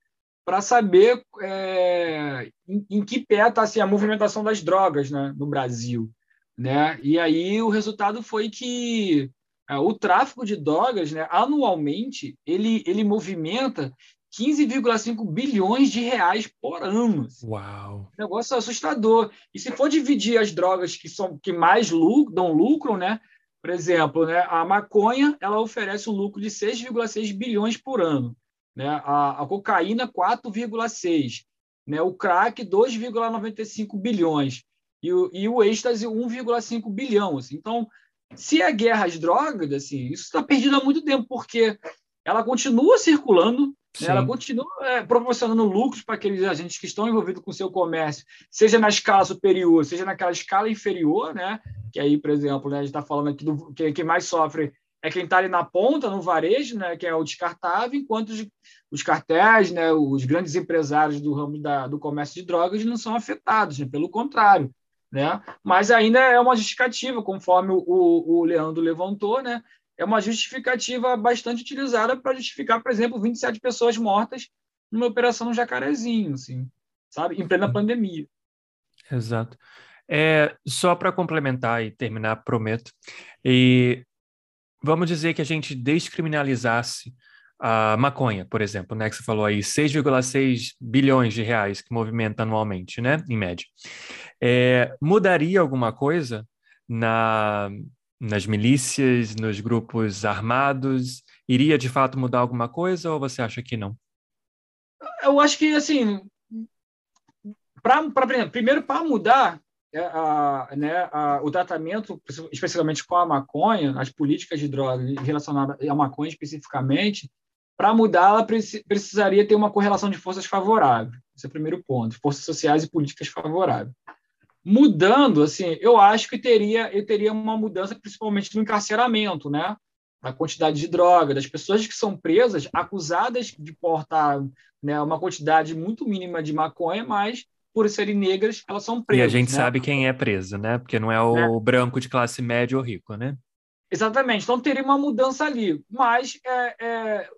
para saber é, em, em, que pé está assim, a movimentação das drogas né, no Brasil. Né? E aí o resultado foi que é, o tráfico de drogas, né, anualmente, ele, ele movimenta 15,5 bilhões de reais por ano. Uau! negócio assustador. E se for dividir as drogas que são que mais lucro, dão lucro, né? Por exemplo, né, a maconha ela oferece um lucro de 6,6 bilhões por ano. Né? A, a cocaína, 4,6. Né? O crack, 2,95 bilhões e o, e o êxtase 1,5 bilhão. Assim. Então, se é guerra às drogas, assim, isso está perdido há muito tempo, porque ela continua circulando, né? ela continua é, proporcionando lucros para aqueles agentes que estão envolvidos com o seu comércio, seja na escala superior, seja naquela escala inferior, né? que aí, por exemplo, né, a gente está falando aqui do que, que mais sofre é quem está ali na ponta, no varejo, né, que é o descartável, enquanto os, os cartéis, né, os grandes empresários do ramo da, do comércio de drogas não são afetados, né, pelo contrário né? Mas ainda é uma justificativa, conforme o, o Leandro levantou, né? É uma justificativa bastante utilizada para justificar, por exemplo, 27 pessoas mortas numa operação no Jacarezinho, assim, sabe? Em plena pandemia. Exato. É, só para complementar e terminar, prometo. E vamos dizer que a gente descriminalizasse a maconha, por exemplo, né, que você falou aí, 6,6 bilhões de reais que movimenta anualmente, né, em média. É, mudaria alguma coisa na, nas milícias, nos grupos armados? Iria de fato mudar alguma coisa ou você acha que não? Eu acho que, assim, pra primeiro, para mudar é, a, né, a, o tratamento, especificamente com a maconha, as políticas de droga relacionadas à maconha especificamente, para mudar, ela precisaria ter uma correlação de forças favorável. Esse é o primeiro ponto, forças sociais e políticas favoráveis. Mudando, assim, eu acho que teria, eu teria uma mudança principalmente no encarceramento, né? A quantidade de droga, das pessoas que são presas, acusadas de portar né, uma quantidade muito mínima de maconha, mas por serem negras, elas são presas. E a gente né? sabe quem é preso, né? Porque não é o né? branco de classe média ou rico, né? Exatamente. Então teria uma mudança ali. Mas é, é,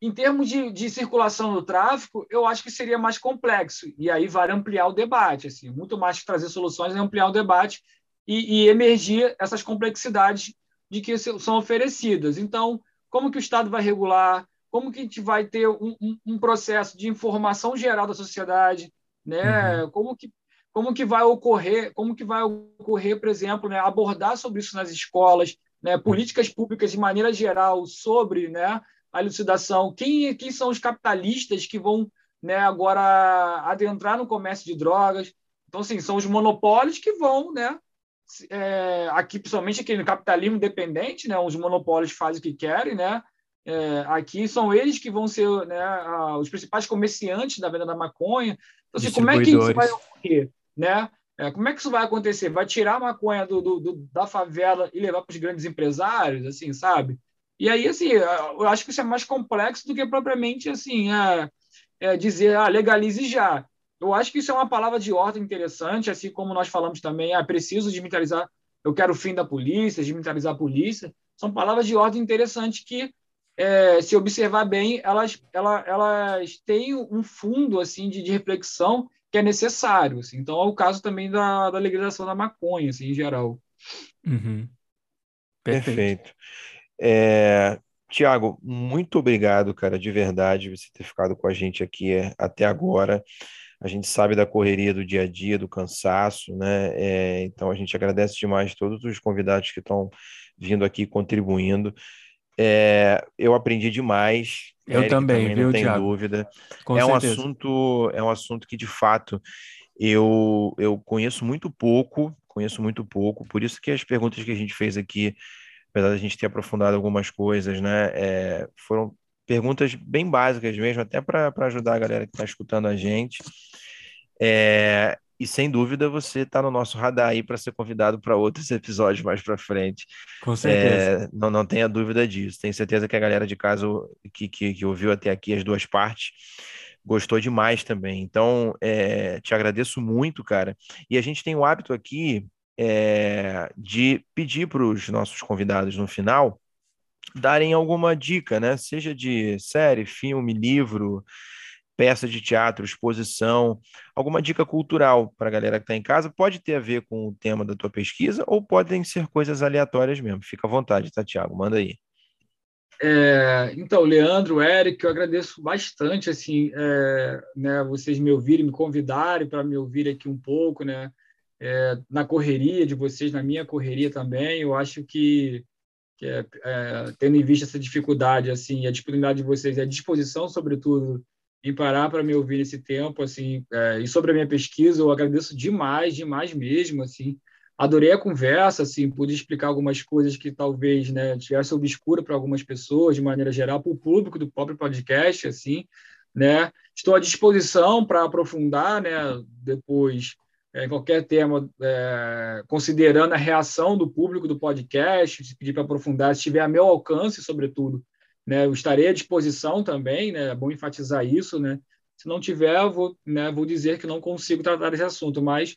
em termos de, de, circulação no tráfego, eu acho que seria mais complexo. E aí vale ampliar o debate. Assim, muito mais que trazer soluções é ampliar o debate e, e emergir essas complexidades de que são oferecidas. Então, como que o Estado vai regular? Como que a gente vai ter um, um, um processo de informação geral da sociedade? Né? Uhum. Como que como que vai ocorrer, como que vai ocorrer, por exemplo, né, abordar sobre isso nas escolas, né, políticas públicas de maneira geral sobre né, a elucidação. Quem, quem são os capitalistas que vão né, agora adentrar no comércio de drogas? Então, assim, são os monopólios que vão, né, é, aqui, principalmente aqui no capitalismo dependente, né, os monopólios fazem o que querem, né, é, aqui são eles que vão ser né, os principais comerciantes da venda da maconha. Então, assim, como é que isso vai ocorrer? Né? É, como é que isso vai acontecer? Vai tirar a maconha do, do, do da favela e levar para os grandes empresários, assim, sabe? E aí, assim, eu acho que isso é mais complexo do que propriamente assim, é, é dizer, ah, legalize já. eu acho que isso é uma palavra de ordem interessante, assim como nós falamos também, é preciso desmilitarizar, eu quero o fim da polícia, desmilitarizar a polícia, são palavras de ordem interessante que, é, se observar bem, elas, elas, elas têm um fundo assim de, de reflexão que é necessário. Assim. Então, é o caso também da, da legalização da maconha, assim, em geral. Uhum. Perfeito. Perfeito. É, Tiago, muito obrigado, cara, de verdade, você ter ficado com a gente aqui é, até agora. A gente sabe da correria do dia a dia, do cansaço, né? É, então a gente agradece demais todos os convidados que estão vindo aqui contribuindo. É, eu aprendi demais. Eu Eric também, também, viu, não tem Thiago? dúvida. Com é um certeza. assunto, é um assunto que de fato eu, eu conheço muito pouco, conheço muito pouco, por isso que as perguntas que a gente fez aqui, apesar da gente ter aprofundado algumas coisas, né, é, foram perguntas bem básicas mesmo, até para ajudar a galera que está escutando a gente. É, e sem dúvida você está no nosso radar aí para ser convidado para outros episódios mais para frente. Com certeza. É, não, não tenha dúvida disso. Tenho certeza que a galera de casa que, que, que ouviu até aqui as duas partes gostou demais também. Então, é, te agradeço muito, cara. E a gente tem o hábito aqui é, de pedir para os nossos convidados no final darem alguma dica, né? Seja de série, filme, livro, peça de teatro, exposição, alguma dica cultural para a galera que está em casa. Pode ter a ver com o tema da tua pesquisa ou podem ser coisas aleatórias mesmo. Fica à vontade, tá, Tiago? Manda aí. É, então, Leandro, Eric, eu agradeço bastante assim, é, né, vocês me ouvirem, me convidarem para me ouvir aqui um pouco, né, é, na correria de vocês, na minha correria também. Eu acho que, que é, é, tendo em vista essa dificuldade, assim, a disponibilidade de vocês, a disposição, sobretudo, em parar para me ouvir nesse tempo, assim, é, e sobre a minha pesquisa, eu agradeço demais, demais mesmo, assim adorei a conversa, assim, pude explicar algumas coisas que talvez, né, tivesse obscura para algumas pessoas, de maneira geral, para o público do próprio podcast, assim, né. Estou à disposição para aprofundar, né, depois é, qualquer tema, é, considerando a reação do público do podcast, se pedir para aprofundar, se tiver a meu alcance, sobretudo, né, eu estarei à disposição também, né, é bom enfatizar isso, né. Se não tiver, vou, né, vou dizer que não consigo tratar desse assunto, mas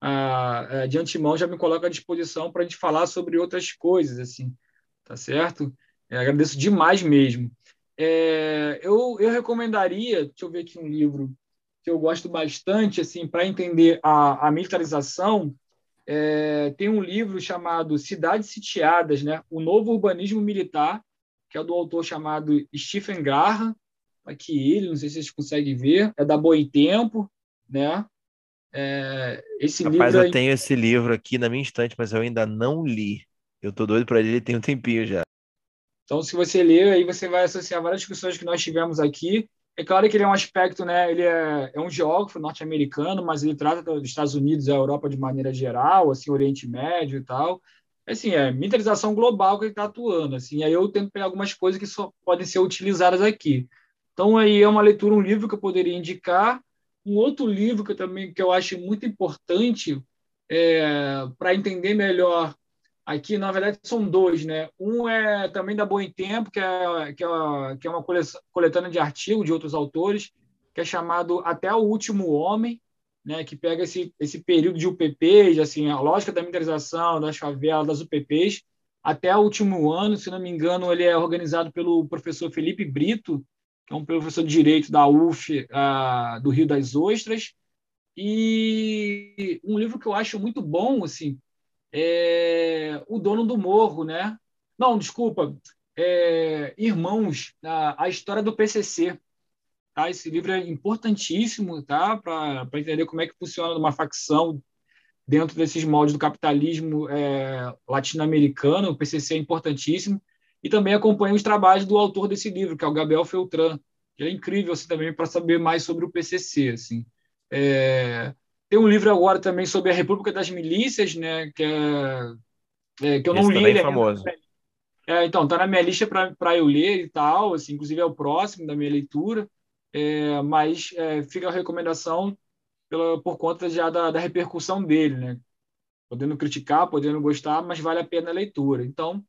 a, de antemão já me coloco à disposição para a gente falar sobre outras coisas, assim, tá certo? É, agradeço demais mesmo. É, eu, eu recomendaria, deixa eu ver aqui um livro que eu gosto bastante, assim, para entender a, a militarização, é, tem um livro chamado Cidades Sitiadas, né? O Novo Urbanismo Militar, que é do autor chamado Stephen Graham, aqui ele, não sei se vocês conseguem ver, é da Boitempo, né? É, esse Rapaz, livro eu tenho esse livro aqui na minha estante, mas eu ainda não li. Eu tô doido para ele tem um tempinho já. Então, se você ler, aí você vai associar várias discussões que nós tivemos aqui. É claro que ele é um aspecto, né? Ele é, é um geógrafo norte-americano, mas ele trata dos Estados Unidos e a Europa de maneira geral, assim, Oriente Médio e tal. Assim, é militarização global que ele está atuando, assim. Aí eu tento pegar algumas coisas que só podem ser utilizadas aqui. Então, aí é uma leitura, um livro que eu poderia indicar um outro livro que eu também que eu acho muito importante é, para entender melhor aqui, na verdade, são dois, né? Um é também da Boa em Tempo, que é, que é, que é uma coletânea de artigos de outros autores, que é chamado Até o Último Homem, né? Que pega esse, esse período de UPPs, assim, a lógica da militarização, das favelas, das UPPs, até o último ano, se não me engano, ele é organizado pelo professor Felipe Brito, que é um professor de direito da UF uh, do Rio das Ostras, e um livro que eu acho muito bom, assim, é O Dono do Morro, né? Não, desculpa, é Irmãos, a, a história do PCC. Tá? Esse livro é importantíssimo, tá? Para entender como é que funciona uma facção dentro desses moldes do capitalismo é, latino-americano. O PCC é importantíssimo e também acompanho os trabalhos do autor desse livro, que é o Gabriel Feltran, que é incrível assim, também para saber mais sobre o PCC. Assim. É... Tem um livro agora também sobre a República das Milícias, né, que, é... É, que eu não Esse li. Também é famoso. É, então, está na minha lista para eu ler e tal, assim, inclusive é o próximo da minha leitura, é, mas é, fica a recomendação pela, por conta já da, da repercussão dele, né? Podendo criticar, podendo gostar, mas vale a pena a leitura. Então,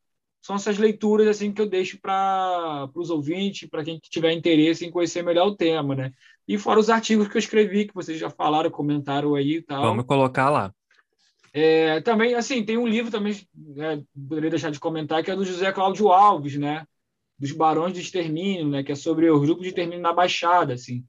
são essas leituras assim que eu deixo para os ouvintes, para quem tiver interesse em conhecer melhor o tema, né? E fora os artigos que eu escrevi, que vocês já falaram, comentaram aí e tal. Vamos colocar lá. É, também, assim, tem um livro também, né, poderia deixar de comentar, que é do José Cláudio Alves, né? Dos Barões do Extermínio, né? Que é sobre o grupo de extermínio na Baixada, assim.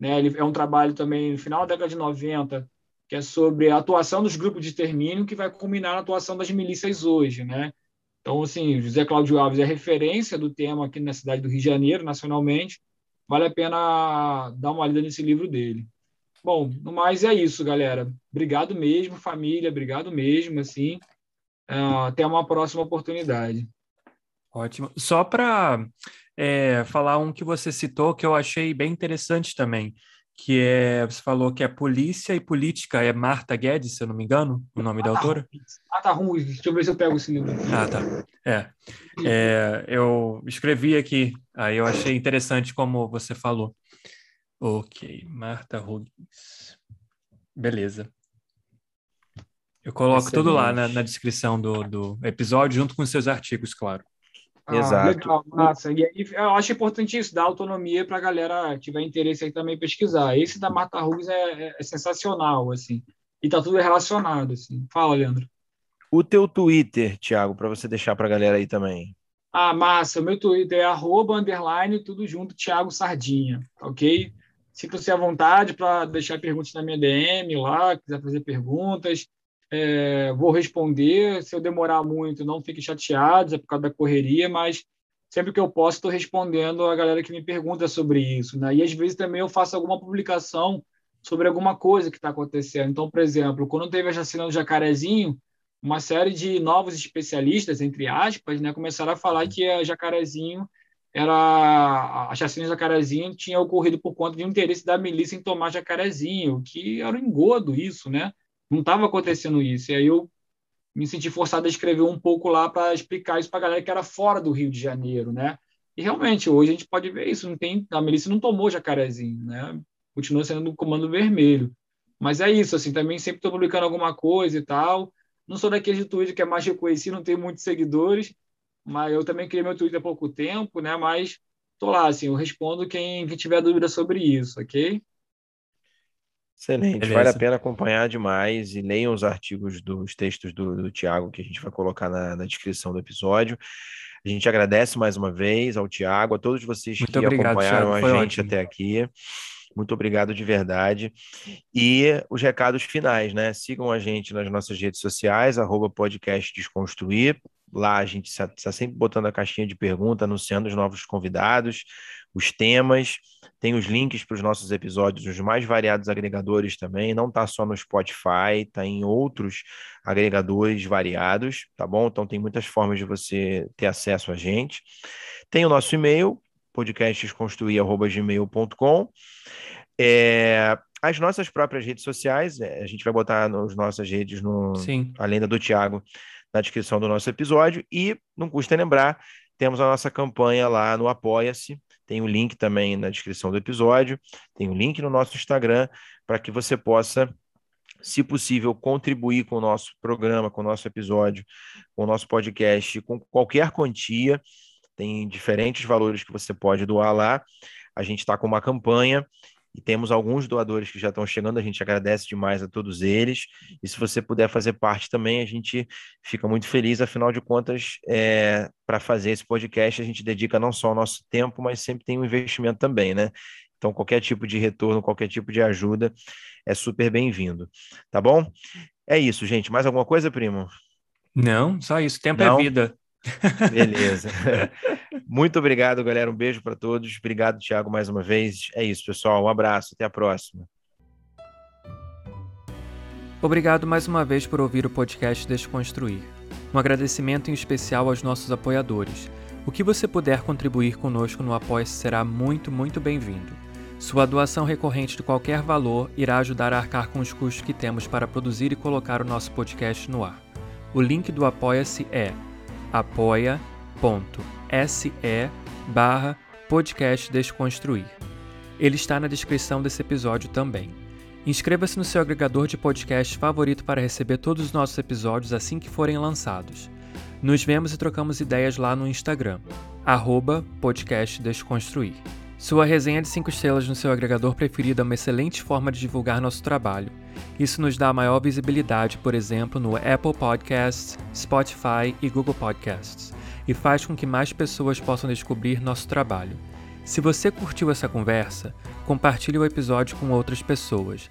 Né? Ele é um trabalho também no final da década de 90, que é sobre a atuação dos grupos de extermínio, que vai culminar na atuação das milícias hoje, né? Então, assim, José Cláudio Alves é referência do tema aqui na cidade do Rio de Janeiro, nacionalmente. Vale a pena dar uma lida nesse livro dele. Bom, no mais é isso, galera. Obrigado mesmo, família. Obrigado mesmo, assim. Uh, até uma próxima oportunidade. Ótimo. Só para é, falar um que você citou que eu achei bem interessante também que é, você falou que é Polícia e Política, é Marta Guedes, se eu não me engano, o nome da autora? Ah, tá ruim, deixa eu ver se eu pego esse livro. Ah, tá. É. é. eu escrevi aqui, aí eu achei interessante como você falou. Ok, Marta Huggins. Beleza. Eu coloco Excelente. tudo lá na, na descrição do, do episódio, junto com seus artigos, claro. Ah, Exato. Legal, massa. E aí, eu acho importante isso, dar autonomia para a galera que tiver interesse aí também pesquisar. Esse da Marta Ruiz é, é, é sensacional, assim. E tá tudo relacionado, assim. Fala, Leandro. O teu Twitter, Thiago, para você deixar para a galera aí também. Ah, massa. O meu Twitter é arroba, underline, tudo junto, Thiago Sardinha, ok? Sinta-se à vontade para deixar perguntas na minha DM lá, quiser fazer perguntas é, vou responder. Se eu demorar muito, não fiquem chateados, é por causa da correria, mas sempre que eu posso, estou respondendo a galera que me pergunta sobre isso. Né? E às vezes também eu faço alguma publicação sobre alguma coisa que está acontecendo. Então, por exemplo, quando teve a chacina do Jacarezinho, uma série de novos especialistas, entre aspas, né, começaram a falar que a Jacarezinho era a chacina de Jacarezinho tinha ocorrido por conta de um interesse da milícia em tomar Jacarezinho, que era um engodo isso, né? Não estava acontecendo isso. E aí eu me senti forçado a escrever um pouco lá para explicar isso para a galera que era fora do Rio de Janeiro, né? E realmente, hoje a gente pode ver isso, não tem, a milícia não tomou jacarezinho, né? Continua sendo do comando vermelho. Mas é isso, assim, também sempre estou publicando alguma coisa e tal. Não sou daquele Twitter que é mais reconhecido, não tenho muitos seguidores, mas eu também criei meu Twitter há pouco tempo, né? Mas tô lá, assim, eu respondo quem, quem tiver dúvida sobre isso, ok? Excelente, Beleza. vale a pena acompanhar demais e leiam os artigos dos textos do, do Tiago que a gente vai colocar na, na, descrição do episódio. A gente agradece mais uma vez ao Tiago, a todos vocês Muito que obrigado, acompanharam a gente ótimo. até aqui. Muito obrigado de verdade. E os recados finais, né? Sigam a gente nas nossas redes sociais, arroba podcast Desconstruir. Lá a gente está sempre botando a caixinha de pergunta, anunciando os novos convidados os temas, tem os links para os nossos episódios, os mais variados agregadores também, não está só no Spotify, está em outros agregadores variados, tá bom? Então tem muitas formas de você ter acesso a gente. Tem o nosso e-mail, podcastdesconstruir.gmail.com. É, as nossas próprias redes sociais, é, a gente vai botar nas nossas redes, no, Sim. além da do Tiago, na descrição do nosso episódio. E não custa lembrar, temos a nossa campanha lá no Apoia-se, tem o um link também na descrição do episódio, tem o um link no nosso Instagram para que você possa, se possível, contribuir com o nosso programa, com o nosso episódio, com o nosso podcast, com qualquer quantia. Tem diferentes valores que você pode doar lá. A gente está com uma campanha e temos alguns doadores que já estão chegando, a gente agradece demais a todos eles. E se você puder fazer parte também, a gente fica muito feliz, afinal de contas, é, para fazer esse podcast, a gente dedica não só o nosso tempo, mas sempre tem um investimento também, né? Então, qualquer tipo de retorno, qualquer tipo de ajuda é super bem-vindo, tá bom? É isso, gente. Mais alguma coisa, primo? Não, só isso. Tempo é não? é vida. Beleza. Muito obrigado, galera. Um beijo para todos. Obrigado, Thiago, mais uma vez. É isso, pessoal. Um abraço. Até a próxima. Obrigado mais uma vez por ouvir o podcast Desconstruir. Um agradecimento em especial aos nossos apoiadores. O que você puder contribuir conosco no apoia será muito, muito bem-vindo. Sua doação recorrente de qualquer valor irá ajudar a arcar com os custos que temos para produzir e colocar o nosso podcast no ar. O link do Apoia-se é apoia.se barra podcast Desconstruir. Ele está na descrição desse episódio também. Inscreva-se no seu agregador de podcast favorito para receber todos os nossos episódios assim que forem lançados. Nos vemos e trocamos ideias lá no Instagram, arroba podcast Desconstruir. Sua resenha de 5 estrelas no seu agregador preferido é uma excelente forma de divulgar nosso trabalho. Isso nos dá maior visibilidade, por exemplo, no Apple Podcasts, Spotify e Google Podcasts, e faz com que mais pessoas possam descobrir nosso trabalho. Se você curtiu essa conversa, compartilhe o episódio com outras pessoas.